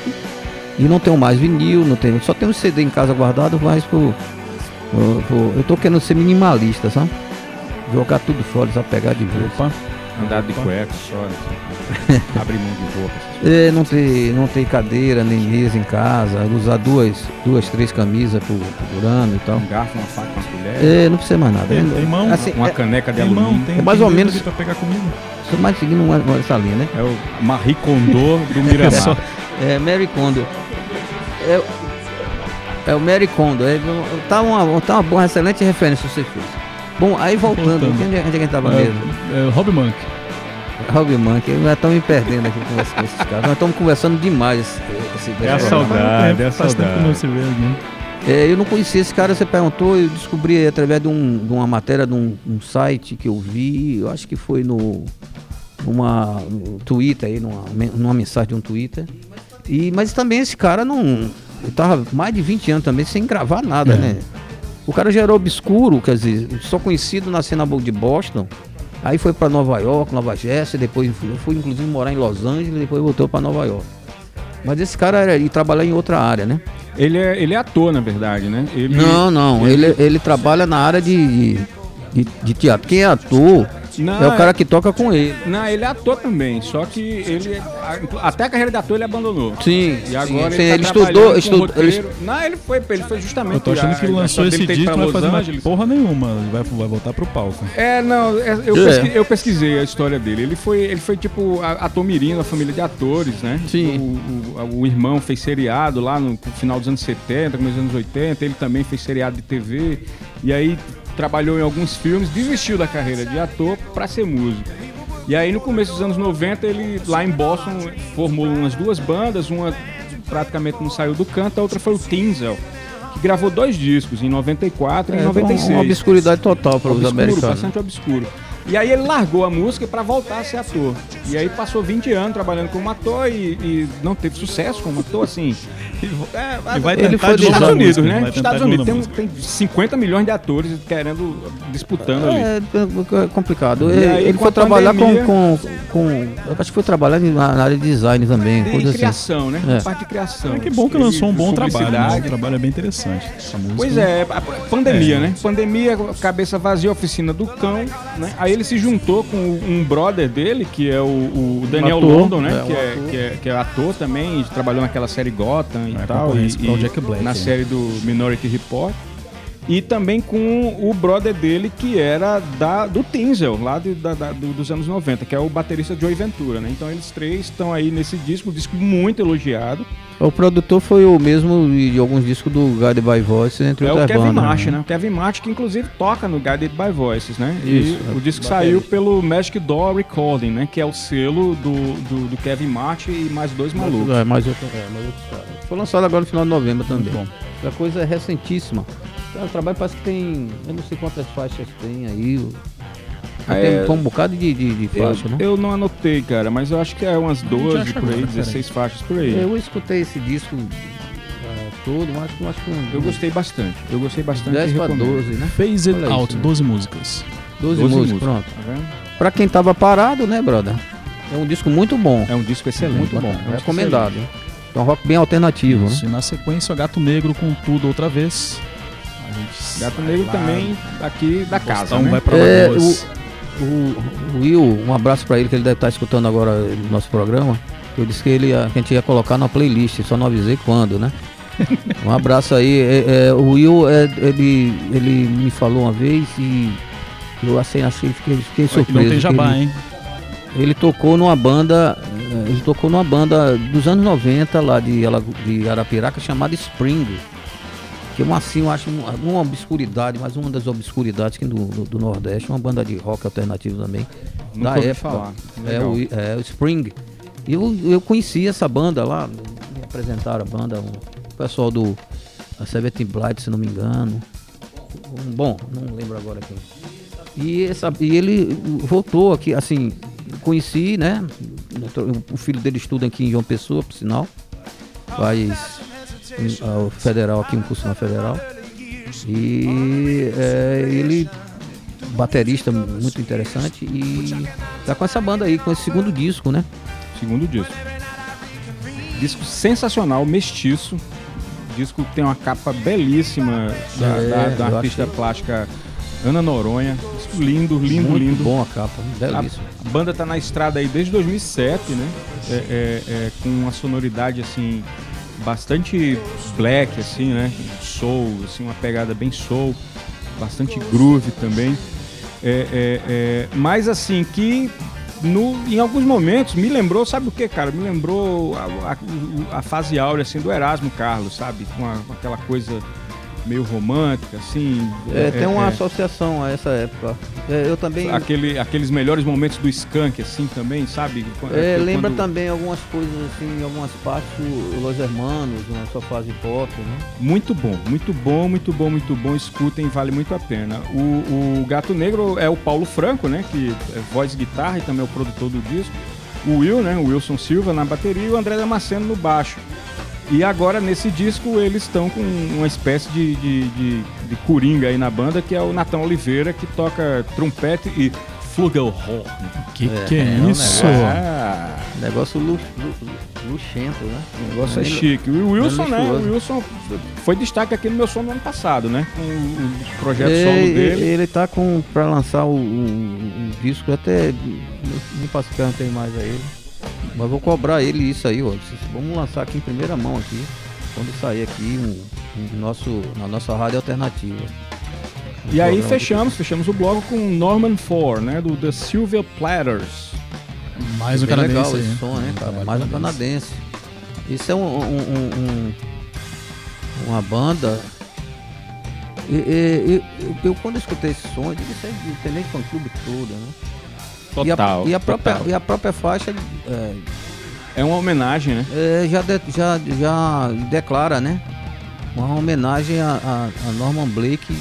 e não tenho mais vinil, não tenho, só tenho CD em casa guardado, mas por, por- por- eu tô querendo ser minimalista, sabe? Jogar tudo fora, só pegar de vez. Opa, Andar de cueca, só. assim. Abre mão de roupa. É, não ter, não ter cadeira nem mesa em casa, usar duas, duas três camisas por, por ano e tal. Um garfo, uma faca, uma colher. É, não precisa mais nada. Tem- É, tem mão? Assim, uma é, caneca de tem mão, alumínio. tem É mais tem ou menos- pra pegar comida. só mais seguindo uma, uma- essa linha, né? É o Marie Kondo do Miramar. É Mary Kondo. É, é o Mary Kondo. É, tá, uma, tá uma boa, excelente referência que você fez. Bom, aí voltando, Voltando. onde é onde é que a gente tava mesmo? É, é, Rob Monk. Rob Monkey, nós estamos me perdendo aqui conversando com esses caras. Nós estamos conversando demais. Esse, esse É a saudade. é Faz tempo que saudade. não se vê aqui. É, eu não conhecia esse cara, você perguntou, eu descobri através de, um- de uma matéria de um, um site que eu vi, eu acho que foi no numa no Twitter aí, numa, numa mensagem de um Twitter. E, mas também esse cara não. Ele tava mais de 20 anos também sem gravar nada, É. né? O cara já era obscuro, quer dizer, só conhecido na cena de Boston. Aí foi pra Nova York, Nova Jersey, depois fui, fui inclusive morar em Los Angeles, depois voltou pra Nova York. Mas esse cara era e trabalhar em outra área, né? Ele é, ele é ator, na verdade, né? Ele, Não, não. Ele, ele trabalha na área de, de, de teatro. Quem é ator Não, é o cara que toca com ele. Não, ele é ator também, só que ele. Até a carreira de ator ele abandonou. Sim. E agora sim, ele, tá ele trabalhando estudou. com estudou ele. Não, ele foi, ele foi justamente. Eu tô achando que a lançou esse disco, não vai fazer mais porra nenhuma. Ele vai, vai voltar pro palco. É, não, é, eu, É. pesqui- eu pesquisei a história dele. Ele foi, ele foi tipo ator mirim da família de atores, né? Sim. O, o- o irmão fez seriado lá no final dos anos 70, começo dos anos 80. Ele também fez seriado de TV. E aí trabalhou em alguns filmes, desistiu da carreira de ator pra ser músico. E aí no começo dos anos 90, ele lá em Boston formou umas duas bandas, uma praticamente não saiu do canto, a outra foi o Tinzel, que gravou dois discos, em 94 e é em uma, 96 uma obscuridade total para os obscuro, americanos. bastante obscuro. E aí ele largou a música para voltar a ser ator. E aí passou 20 anos trabalhando como ator e, e não teve sucesso como ator, assim. É, E vai Ele foi dos Estados Unidos, música, né? tentar Estados Unidos tem, tem 50 milhões de atores querendo, disputando ali. É, é complicado. E Ele, aí, ele foi trabalhar pandemia- com, com, com. Eu acho que foi trabalhar na, área de design também. De coisa assim. criação, né? É. Parte de criação. É que bom que lançou um bom trabalho, né? Um trabalho bem interessante. Essa música. Pois é, a a pandemia, né? Pandemia, cabeça vazia, oficina do cão, né? Aí ele se juntou com um brother dele, que é o, o Daniel ator, London, né? é, um que, é, ator. que, é, que é ator também, trabalhou naquela série Gotham e tal, e, e Black, na né? série do Minority Report. E também com o brother dele, que era da, do Tinzel, lá de- da- da- do- dos anos 90, que é o baterista Joey Ventura, né? Então eles três estão aí nesse disco, um disco muito elogiado. O produtor foi o mesmo de alguns discos do Guided by Voice, entre é o outras Kevin bandas. Marsh, né? O Kevin Marsh, que inclusive toca no Guided by Voices, né? Isso, e é o disco baterista. saiu pelo Magic Door Recording, né? Que é o selo do, do, do Kevin Marsh e mais dois malucos. É, mais outro, é, mais outros caras. Foi lançado agora no final de novembro também. bom. A coisa é recentíssima. O trabalho parece que tem. Eu não sei quantas faixas tem aí. É, tem um bocado de, de, de Eu, faixa, né? eu não anotei, cara, mas eu acho que é umas 12 acha por aí, agora, 16 faixas por aí. Eu escutei esse disco é, todo, mas eu acho que um, Eu gostei bastante. Eu gostei bastante 10 e para recomendo. 12, né? Phase It Out, né? 12 músicas. 12, 12 músicas, músicas. pronto. Tá vendo? Pra quem tava parado, né, brother? É um disco muito bom. É um disco excelente. muito bom. é um recomendado. É um rock bem alternativo, Isso, né? e na sequência, o Gato Negro com tudo outra vez. A gente Gato Negro lá, também aqui da casa, né? vai pra É, Lagoas. O, o Will, um abraço pra ele, que ele deve estar escutando agora o nosso programa. Eu disse que ele ia- que a gente ia colocar na playlist, só não avisei quando, né? Um abraço aí. É, é, o Will, é, ele, ele me falou uma vez e eu achei, achei fiquei, fiquei surpreso. não tem que jabá, ele, hein? ele tocou numa banda, eh, ele tocou numa banda dos anos 90 lá de, de Arapiraca chamada Spring. Que uma, assim, eu acho uma, uma obscuridade, mas uma das obscuridades aqui do, do, do Nordeste, uma banda de rock alternativo também. Nunca da época. falar. É o, é o Spring. E eu, eu conheci essa banda lá, me apresentaram a banda, um pessoal do a Seventeen Blight, se não me engano. Um, bom, não lembro agora quem. E, essa, e ele voltou aqui, assim, conheci, né? O filho dele estuda aqui em João Pessoa, por sinal. Faz ao federal aqui, um curso na federal. E é, ele, baterista muito interessante, e tá com essa banda aí, com esse segundo disco, né? Segundo disco. Disco sensacional, mestiço. Disco que tem uma capa belíssima da, É, da- da artista achei. plástica Ana Noronha. Disco lindo, lindo, muito lindo. bom a capa, belíssimo. A banda tá na estrada aí desde 2007, né? É, é, é, com uma sonoridade assim bastante black, assim, né? Soul, assim, uma pegada bem soul, bastante groove também. É, é, é, mas assim que no, em alguns momentos me lembrou, sabe o que, cara? Me lembrou a, a- a fase áurea assim do Erasmo Carlos, sabe? Com, a- com aquela coisa meio romântica, assim. É, tem uma é, associação a essa época. É, eu também. Aquele, aqueles melhores momentos do Skank, assim, também, sabe? Quando- É, quando- lembra também algumas coisas assim, em algumas partes do Los Hermanos, na sua fase pop, né? Muito bom, muito bom, muito bom, muito bom. Escutem, vale muito a pena. O, o Gato Negro é o Paulo Franco, né? Que é voz guitarra e também é o produtor do disco. O Will, né? O Wilson Silva na bateria e o André Damasceno no baixo. E agora, nesse disco, eles estão com uma espécie de, de, de, de coringa aí na banda, que é o Natão Oliveira, que toca trompete e flugelhorn. Que É, que é, é um isso? Ah, Negócio lu, lu, lu- luxento, né? O negócio é chique. E o Wilson, né? O. Wilson foi destaque aqui no meu som no ano passado, né? Com o, projeto É, solo ele, dele. ele tá com pra lançar o, o- o disco até nem posso perguntar mais a ele. Mas vou cobrar ele isso aí, ó. Vamos lançar aqui em primeira mão aqui. Quando sair aqui um, um nosso, na nossa rádio alternativa. Um E aí fechamos, fechamos o bloco com Norman Four, né? Do The Silver Platters. Mais um Bem canadense legal aí. esse som, né, cara? Mais um canadense. Isso é um, um- um- um- uma banda. E- e- e- eu, eu, quando escutei esse som, eu digo, isso é de Tenente Fan Clube toda, né? E a- Total. E a, própria, total. e a própria faixa é, É uma homenagem, né? é, já, de- já, já declara, né? Uma homenagem a, a- a Norman Blake,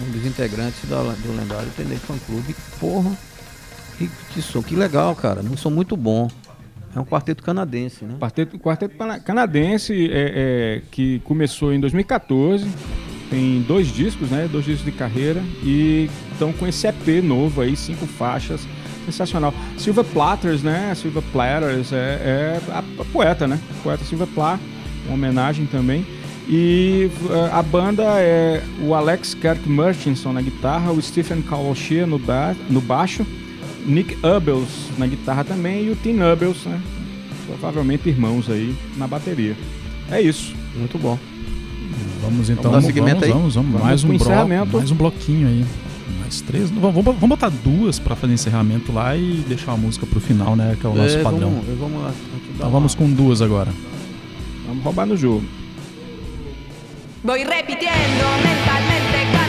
um dos integrantes da- do lendário Tenente Fan Clube. Porra, que, que som, que legal, cara. Um som muito bom. É um quarteto canadense, né? Quarteto, quarteto canadense é, é, que começou em 2014. Tem dois discos, né? Dois discos de carreira. E estão com esse EP novo aí, cinco faixas. Sensacional. Silver Platters, né? Silver Platters é, é a, a poeta, né? Poeta Silver Plath, uma homenagem também. E eh, a banda é o Alex Kirk Murchison na guitarra, o Stephen Cowell no, ba no baixo, Nick Ubels na guitarra também e o Tim Ubels, né? Provavelmente irmãos aí na bateria. É isso. Muito bom. Vamos então, dar vamos, seguimento vamos, aí? vamos, vamos, Vamos mais um bloco, encerramento. mais um bloquinho aí. Mais três. Vamos, vamos, vamos botar duas pra fazer encerramento lá e deixar a música pro final, né? Que é o nosso É, padrão. Vamos, vamos lá. Então vamos com duas agora. Vamos roubar no jogo. Voy repitiendo mentalmente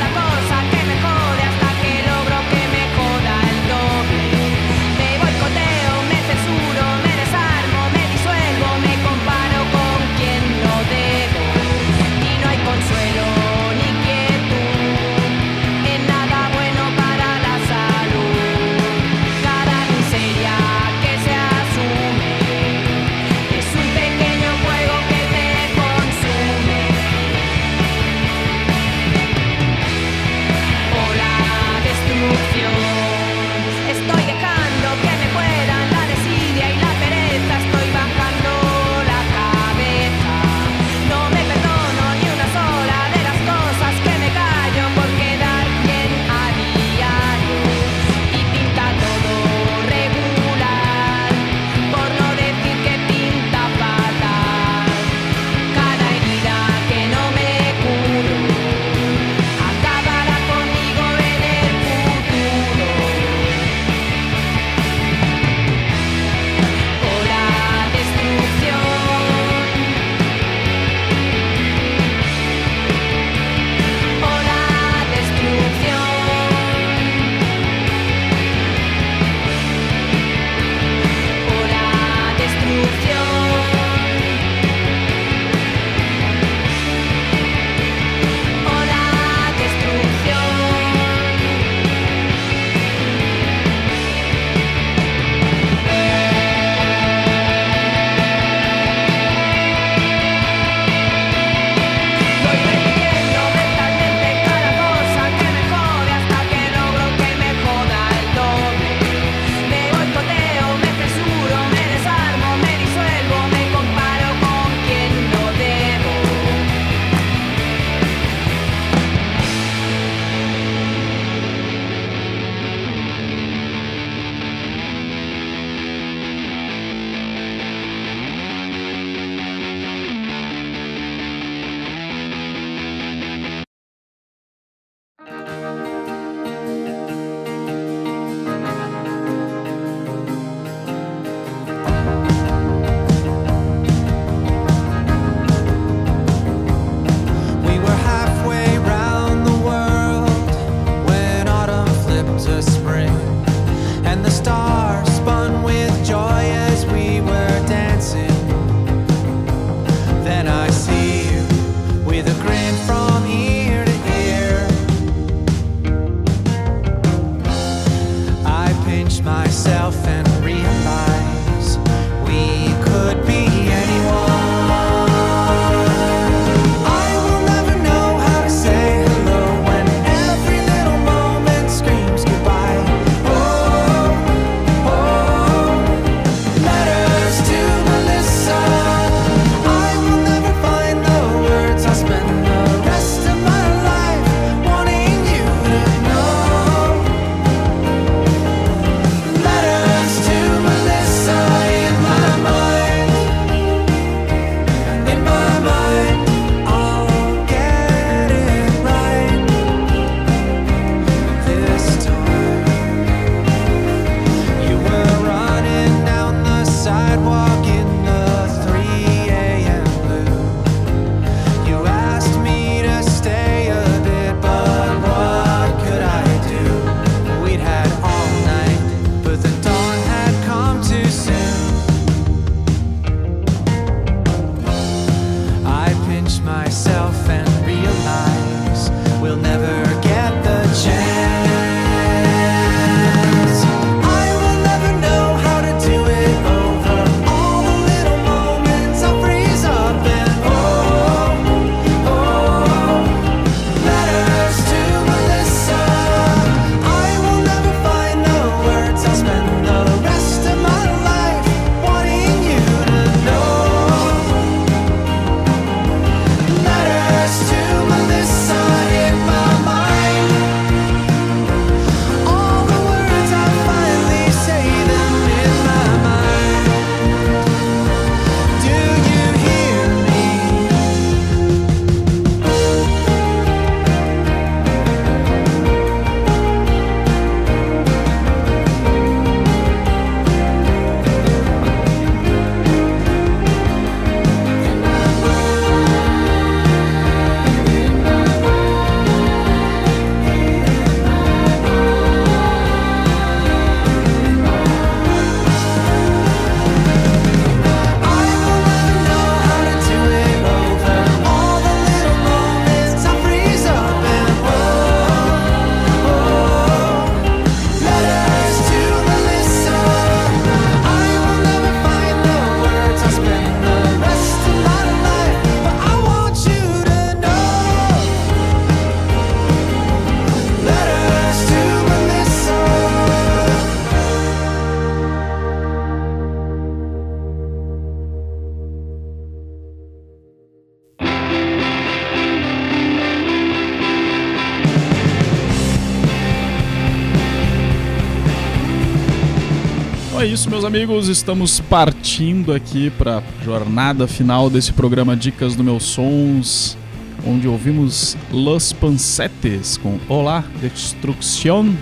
isso, meus amigos. Estamos partindo aqui para jornada final desse programa Dicas do Meus Sons, onde ouvimos Los Pancetes com Olá Destruction.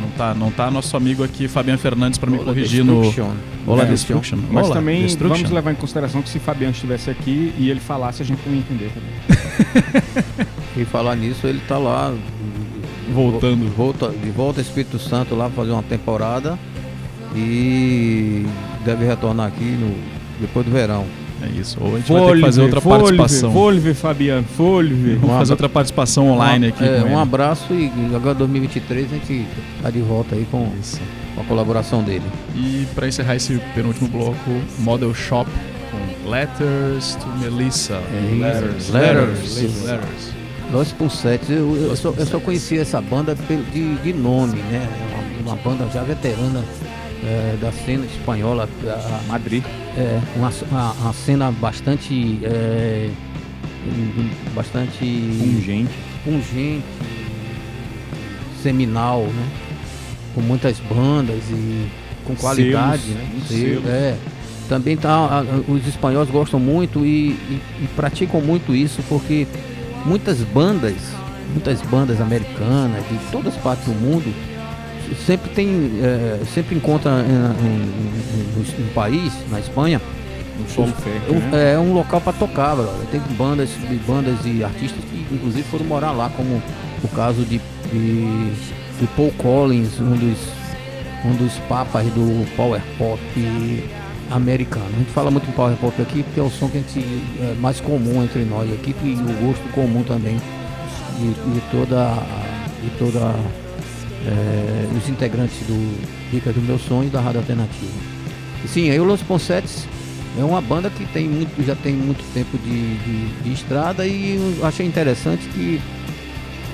Não tá, não tá nosso amigo aqui, Fabiano Fernandes, para me Olá, corrigir no. Olá É, Destruction. Mas Olá, também Destruction. vamos levar em consideração que se Fabiano estivesse aqui e ele falasse, a gente não ia entender também. E falar nisso, ele tá lá Voltando. Volta, de volta ao Espírito Santo lá fazer uma temporada e deve retornar aqui no, depois do verão. É isso. Ou a gente vai ter que fazer outra participação. Volve, Fabiano, volve. Vamos fazer outra participação online aqui. É, um abraço e agora 2023 a gente tá de volta aí com, Isso. com a colaboração dele. E para encerrar esse penúltimo bloco, Model Shop com Letters to Melissa. É, letters, Letters. letters, letters. Los Pulsetes, eu, eu, só, eu só conhecia essa banda de, de nome, né? Uma, uma banda já veterana é, da cena espanhola. a- Madrid. É, uma, uma, uma cena bastante. É, bastante. Pungente. pungente, seminal, né? Com muitas bandas e com qualidade, Selos, né? selos. É. Também tá, os espanhóis gostam muito e, e- e praticam muito isso porque muitas bandas, muitas bandas americanas de todas as partes do mundo sempre tem, é, sempre encontra no, no país, na Espanha, Um fértil, né? é, é um local para tocar. Tem bandas, de bandas e artistas que inclusive foram morar lá, como o caso de, de, de Paul Collins, um dos, um dos papas do power pop americano. A gente fala muito em power pop aqui porque é o som que a gente é mais comum entre nós aqui e o gosto comum também de, de toda a- de toda é, os integrantes do Dicas do Meu Sonho da Rádio Alternativa. E sim, aí o Los Poncetes é uma banda que tem muito, já tem muito tempo de, de- de estrada e achei interessante que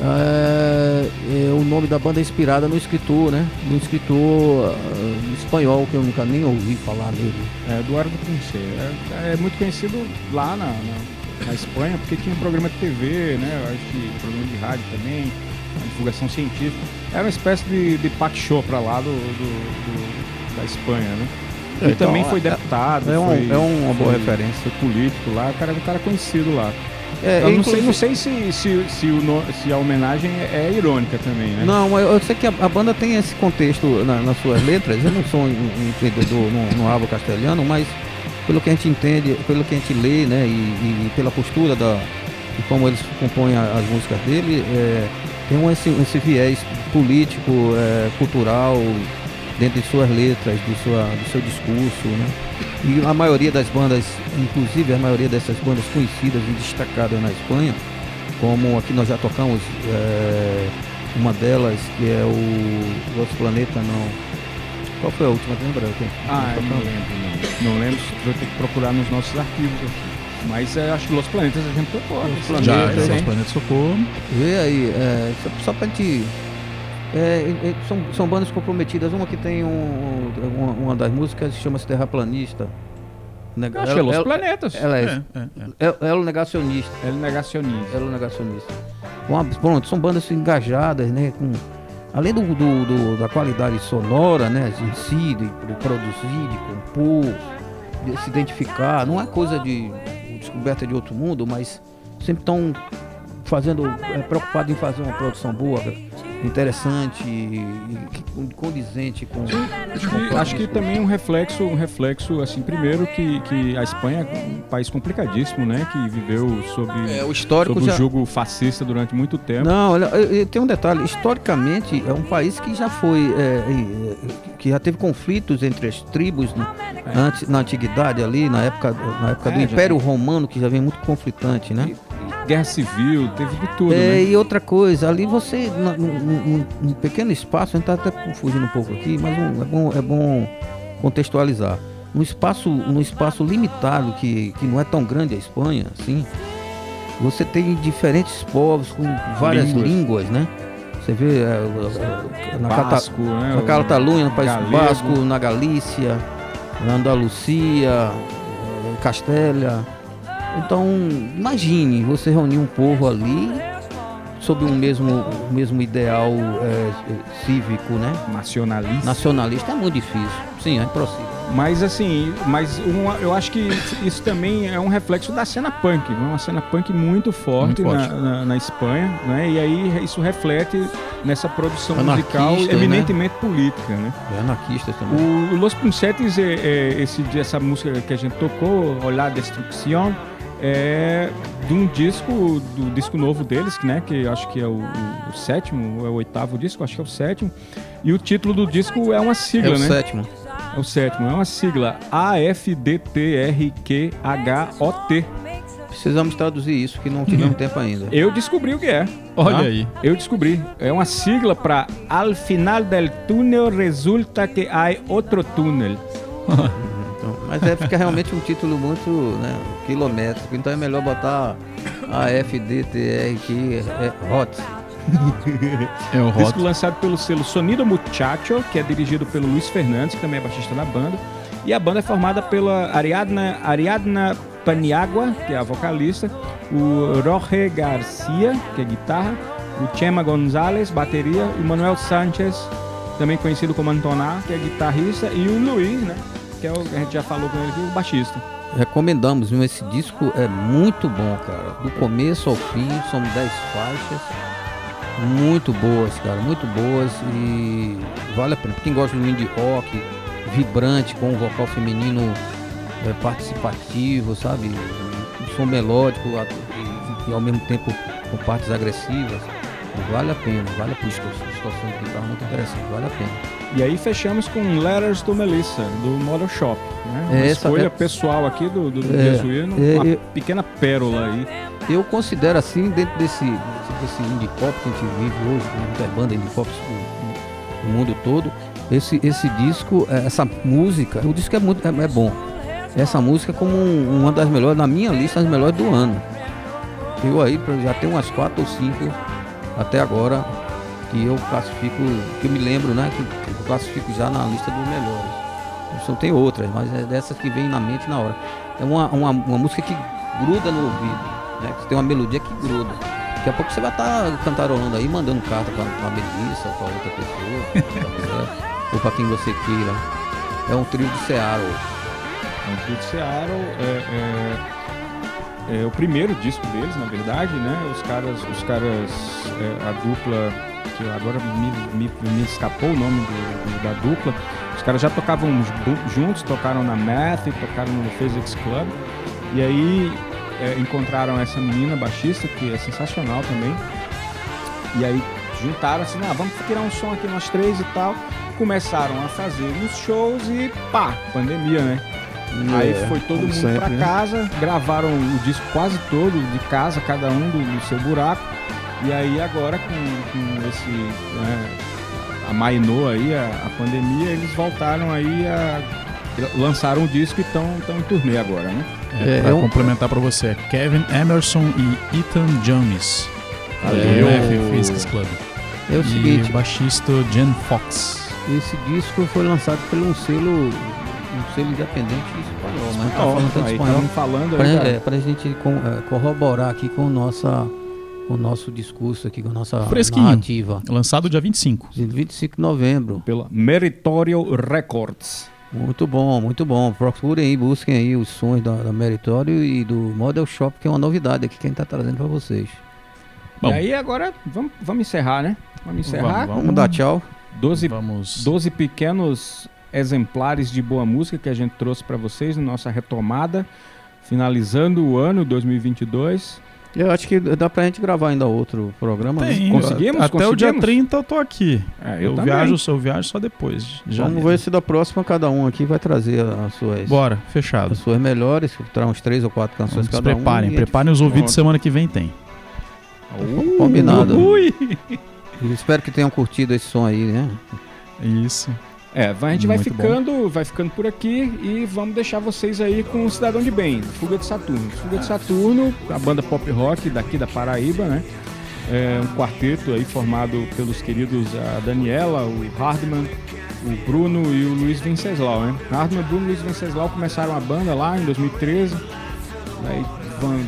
é, é, o nome da banda é inspirada no escritor, né? No escritor ah, espanhol, que eu nunca nem ouvi falar dele. É, Eduardo Ponce. É, é muito conhecido lá na, na, na Espanha, porque tinha um programa de TV, né? eu Acho que programa de rádio também, divulgação científica. Era uma espécie de, de pack show pra lá do, do- do- da Espanha, né? É, e então, também é- foi deputado. É, um- foi, é uma boa foi- referência. Político lá, o cara um cara conhecido lá. É, eu não sei, não sei se, se, se, o no- se a homenagem é, é irônica também, né? Não, eu, eu sei que a, a banda tem esse contexto na- nas suas letras. Eu não sou um, um entendedor, não hablo castelhano, mas pelo que a gente entende, pelo que a gente lê, né, e, e pela postura da, de como eles compõem as músicas dele, é, tem um, esse, esse viés político, é, cultural dentro de suas letras, de sua, do seu discurso, né? E a maioria das bandas, inclusive a maioria dessas bandas conhecidas e destacadas na Espanha, como aqui nós já tocamos é, uma delas que é o Los Planeta não. Qual foi a última? Lembra? Ah, não lembro, não. Não lembro, vou ter que procurar nos nossos arquivos aqui. Mas é, acho que Los Planetas a gente tocou. Los né? Planetas, Já, sim. Los Planetas Socorro. Vê aí, é, só, só pra gente. é, é, são, são bandas comprometidas. Uma que tem um, uma, uma das músicas chama-se Terraplanista. Eu acho que é Los ela- Planetas. Ela é, É, é, é. é, é o negacionista. É negacionista. Ela é o negacionista. Uma- pronto, são bandas engajadas, né? Com, além do, do- do- da qualidade sonora, né? Em si, de, de produzir, de compor, de se identificar. Não é coisa de descoberta de outro mundo, mas sempre estão fazendo, é, em fazer uma produção boa, interessante e, e condizente com. Acho que, acho que também um reflexo, um reflexo, assim, primeiro que, que a Espanha é um país complicadíssimo, né? Que viveu sob, É, o histórico sob já. o jogo fascista durante muito tempo. Não, olha, tem um detalhe. Historicamente, é um país que já foi. eh, eh, que já teve conflitos entre as tribos né, antes, na antiguidade ali, na época, na época do É, já Império Romano, que já vem muito conflitante, né? Guerra civil, teve de tudo, É, né? E outra coisa, ali você, na- num- num pequeno espaço, a gente tá até fugindo um pouco aqui, mas um- é, bom, é bom contextualizar. Num espaço, num espaço limitado, que, que não é tão grande a Espanha, assim, você tem diferentes povos com várias Línguas. línguas, né? Você vê é, é, na, Cata- né? na Catalunha, no País galego. Basco, na Galícia, na Andalucia, eh, Castélia. Então, imagine você reunir um povo ali sob um mesmo, o mesmo ideal eh, cívico, né? Nacionalista. Nacionalista é muito difícil. Sim, gente prossiga. Mas assim, mas uma- eu acho que isso também é um reflexo da cena punk, né? uma cena punk muito forte, Muito forte. Na, na- na Espanha, né? E aí isso reflete nessa produção Anarquista, musical né? eminentemente política, né? E anarquistas também. O, o Los Punsetes, é, é, esse, essa música que a gente tocou, Olhar Destrucción, é de um disco, do disco novo deles, que, né, que acho que é o, o- o sétimo, ou é o oitavo disco, acho que é o sétimo. E o título do disco é uma É sigla, o né? sétimo. É o sétimo, é uma sigla AFDTRQHOT. Precisamos traduzir isso, que não tivemos tempo ainda. Eu descobri o que é. Olha tá? aí. Eu descobri. É uma sigla para Al final del túnel resulta que há outro túnel. Então, mas é, fica realmente um título muito né, quilométrico. Então é melhor botar a FDTR que é hot. É o Disco Hot. lançado pelo selo Sonido Muchacho, que é dirigido pelo Luiz Fernandes, que também é baixista da banda. E a banda é formada pela Ariadna, Ariadna Paniagua, que é a vocalista, o Jorge Garcia, que é guitarra, o Chema Gonzalez, bateria, e o Manuel Sanchez, também conhecido como Antoná, que é guitarrista, e o Luiz, né, que é o a gente já falou com ele aqui, o baixista. Recomendamos, viu? Esse disco é muito bom, cara. Do começo ao fim, são 10 faixas. Muito boas, cara. Muito boas e vale a pena. Quem gosta do indie rock, vibrante, com um vocal feminino é, participativo, sabe? Um som melódico e, e ao mesmo tempo com partes agressivas. Vale a pena, vale a pena. Situação de guitarra muito interessante, vale a pena. E aí fechamos com Letters to Melissa, do Model Shop. Né? Uma É, escolha é- pessoal aqui do, do, do É, Jesuíno, é, uma é- pequena pérola aí. Eu considero assim, dentro desse, desse indie pop que a gente vive hoje, muita banda indie pop no, mundo todo, esse, esse disco, eh, essa música, o disco é, muito, é, é bom. Essa música é como um- uma das melhores, na minha lista, as melhores do ano. Eu aí já tenho umas quatro ou cinco até agora que eu classifico, que eu me lembro, né? Que eu classifico já na lista dos melhores. Só tem outras, mas é dessas que vem na mente na hora. É uma, uma, uma música que gruda no ouvido, né? Que tem uma melodia que gruda. Daqui a pouco você vai estar cantarolando aí, mandando carta pra, pra Melissa pra outra pessoa, pra ou pra quem você queira. É um trio de Seattle. O Dude Seattle é, é- é o primeiro disco deles, na verdade, né? Os caras, os caras, é, a dupla, que agora me, me, me escapou o nome do- da dupla, os caras já tocavam ju- juntos, tocaram na Math, tocaram no Physics Club, e aí é, encontraram essa menina baixista, que é sensacional também, e aí juntaram assim, ah, vamos tirar um som aqui nós três e tal. Começaram a fazer uns shows e pá, pandemia, né? Aí É, foi todo mundo sempre, pra né? casa, gravaram o disco quase todo de casa, cada um do, do seu buraco. E aí agora com, com esse né, amainou aí a, a pandemia, eles voltaram aí a lançaram o disco e estão em turnê agora, né? É, É, pra um- complementar pra você, Kevin Emerson e Ethan Jones. É, do o- F Physics Club. É o e seguinte, o baixista Jen Fox. esse disco foi lançado por um selo, um selo independente espanhol, mas tá Ó, falando tanto espanhol. falando Pra, aí, da- é, pra gente com- é, corroborar aqui com, nossa, o nosso discurso aqui, com a nossa Fresquinho. narrativa. Lançado dia 25. De 25 de novembro. pela Meritorial Records. Muito bom, muito bom. Procurem aí, busquem aí os sons da, da Meritório e do Model Shop, que é uma novidade aqui que a gente tá trazendo pra vocês. Bom. E aí agora vamos, vamos encerrar, né? Vamos encerrar. Vamos, Vamos dar tchau. 12, Vamos. 12 pequenos exemplares de boa música que a gente trouxe para vocês na nossa retomada, finalizando o ano 2022. Eu acho que dá pra gente gravar ainda outro programa. né? Tem. Conseguimos? Até o dia Conseguimos? 30 eu tô aqui. É, Eu, também. viajo, eu viajo só depois. de Vamos ver se da próxima cada um aqui vai trazer as suas, Bora, fechado. as suas melhores, traz uns três ou quatro canções se cada preparem, um. gente- preparem os ouvidos, semana que vem tem. Combinado. Ui! Eu espero que tenham curtido esse som aí, né? Isso. É, vai- a gente vai bom. ficando, vai ficando por aqui e vamos deixar vocês aí com o Cidadão de Bem, Fuga de Saturno. Fuga de Saturno, a banda pop rock daqui da Paraíba, né? É um quarteto aí formado pelos queridos a Daniela, o Hardman, o Bruno e o Luiz Venceslau, né? Hardman, Bruno e Luiz Venceslau começaram a banda lá em 2013, aí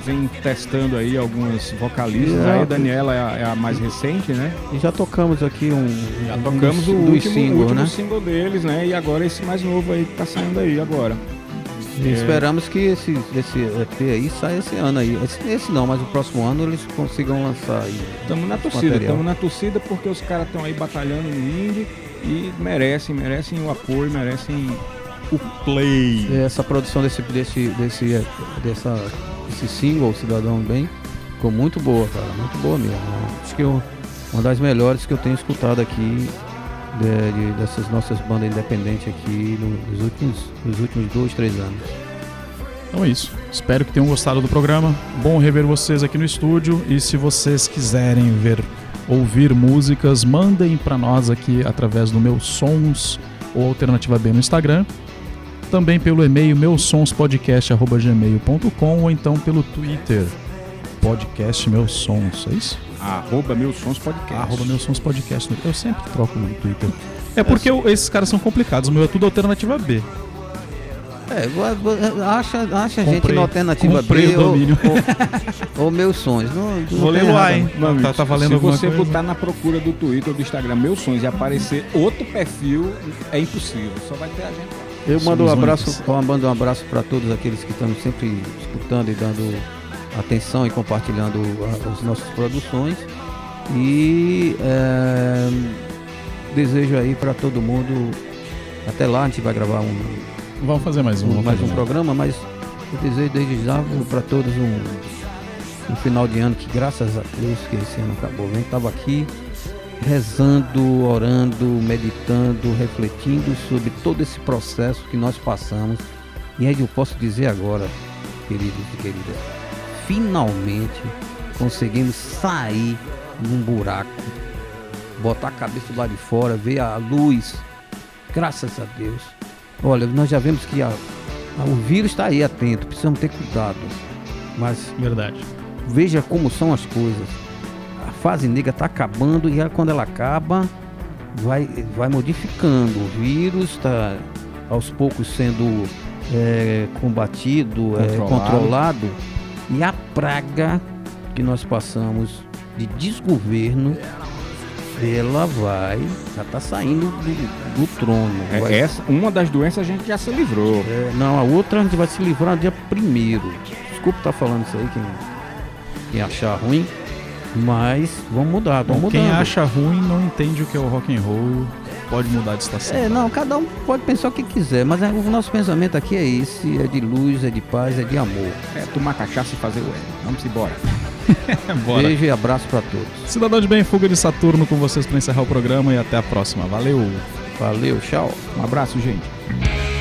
vem testando aí algumas vocalistas. Exato. Aí a Daniela é a, é a mais recente, né? E já tocamos aqui um, Já um tocamos dos, o último, singles, último né? single deles, né? E agora esse mais novo aí que tá saindo aí agora. E É. esperamos que esse, esse EP aí saia esse ano aí. Esse, esse não, mas o próximo ano eles consigam lançar aí. Estamos na torcida, estamos na torcida porque os caras estão aí batalhando no indie e merecem, merecem o apoio, merecem O Play. E essa produção desse, desse, desse, dessa, esse single, Cidadão Bem, ficou muito boa, cara. Muito boa mesmo. Acho que eu- uma das melhores que eu tenho escutado aqui de- de- dessas nossas bandas independentes aqui no- nos, últimos, nos últimos dois, três anos. Então é isso. Espero que tenham gostado do programa. Bom rever vocês aqui no estúdio. E se vocês quiserem ver, ouvir músicas, mandem pra nós aqui através do meu Sons ou Alternativa B no Instagram. Também pelo e-mail meusonspodcast.gmail.com ou então pelo Twitter, podcast Meus Sons, é isso? arroba meus sons podcast. Arroba Meus Sons Podcast. Eu sempre troco o Twitter. É porque eu- esses caras são complicados, o meu é tudo Alternativa B. É, acha, acha gente Comprei- na alternativa comprei B o ou, domínio. ou, ou meus sonhos. Não, não Vou ler lá, hein? Amigo, Tá- tá valendo se você coisa? botar na procura do Twitter ou do Instagram meus sonhos e aparecer outro perfil, é impossível. Só vai ter a gente lá. Eu mando um abraço, eu mando um abraço para todos aqueles que estão sempre escutando e dando atenção e compartilhando as nossas produções. E é, desejo aí para todo mundo. Até lá a gente vai gravar um, Vamos fazer mais um. um- mais um programa, mas eu desejo desde já para todos um, um final de ano que graças a Deus que esse ano acabou. Gente estava aqui rezando, orando, meditando, refletindo sobre todo esse processo que nós passamos. E aí eu posso dizer agora, queridos e queridas, finalmente conseguimos sair de um buraco, botar a cabeça lá de fora, ver a luz. Graças a Deus. Olha, nós já vemos que a- a- o vírus está aí atento, precisamos ter cuidado. Mas Verdade. veja como são as coisas. A fase negra está acabando e ela, quando ela acaba, vai, vai modificando. O vírus está aos poucos sendo é, combatido, é, Controlado. controlado. E a praga que nós passamos de desgoverno, ela vai, já está saindo do, do trono. É, Vai- essa, uma das doenças a gente já se livrou. é, não, a outra a gente vai se livrar no dia primeiro. Desculpa estar falando isso aí, quem, quem achar ruim. Mas vamos mudar, vamos quem mudando. acha ruim não entende o que é o rock and roll, pode mudar de estação. É, não, cada um pode pensar o que quiser, mas é, o nosso pensamento aqui é esse, é de luz, é de paz, é de amor. É tomar cachaça e fazer o L. Vamos embora. Bora. Beijo e abraço para todos. Cidadão de Bem, Fuga de Saturno com vocês para encerrar o programa e até a próxima. Valeu! Valeu, tchau. Um abraço, gente.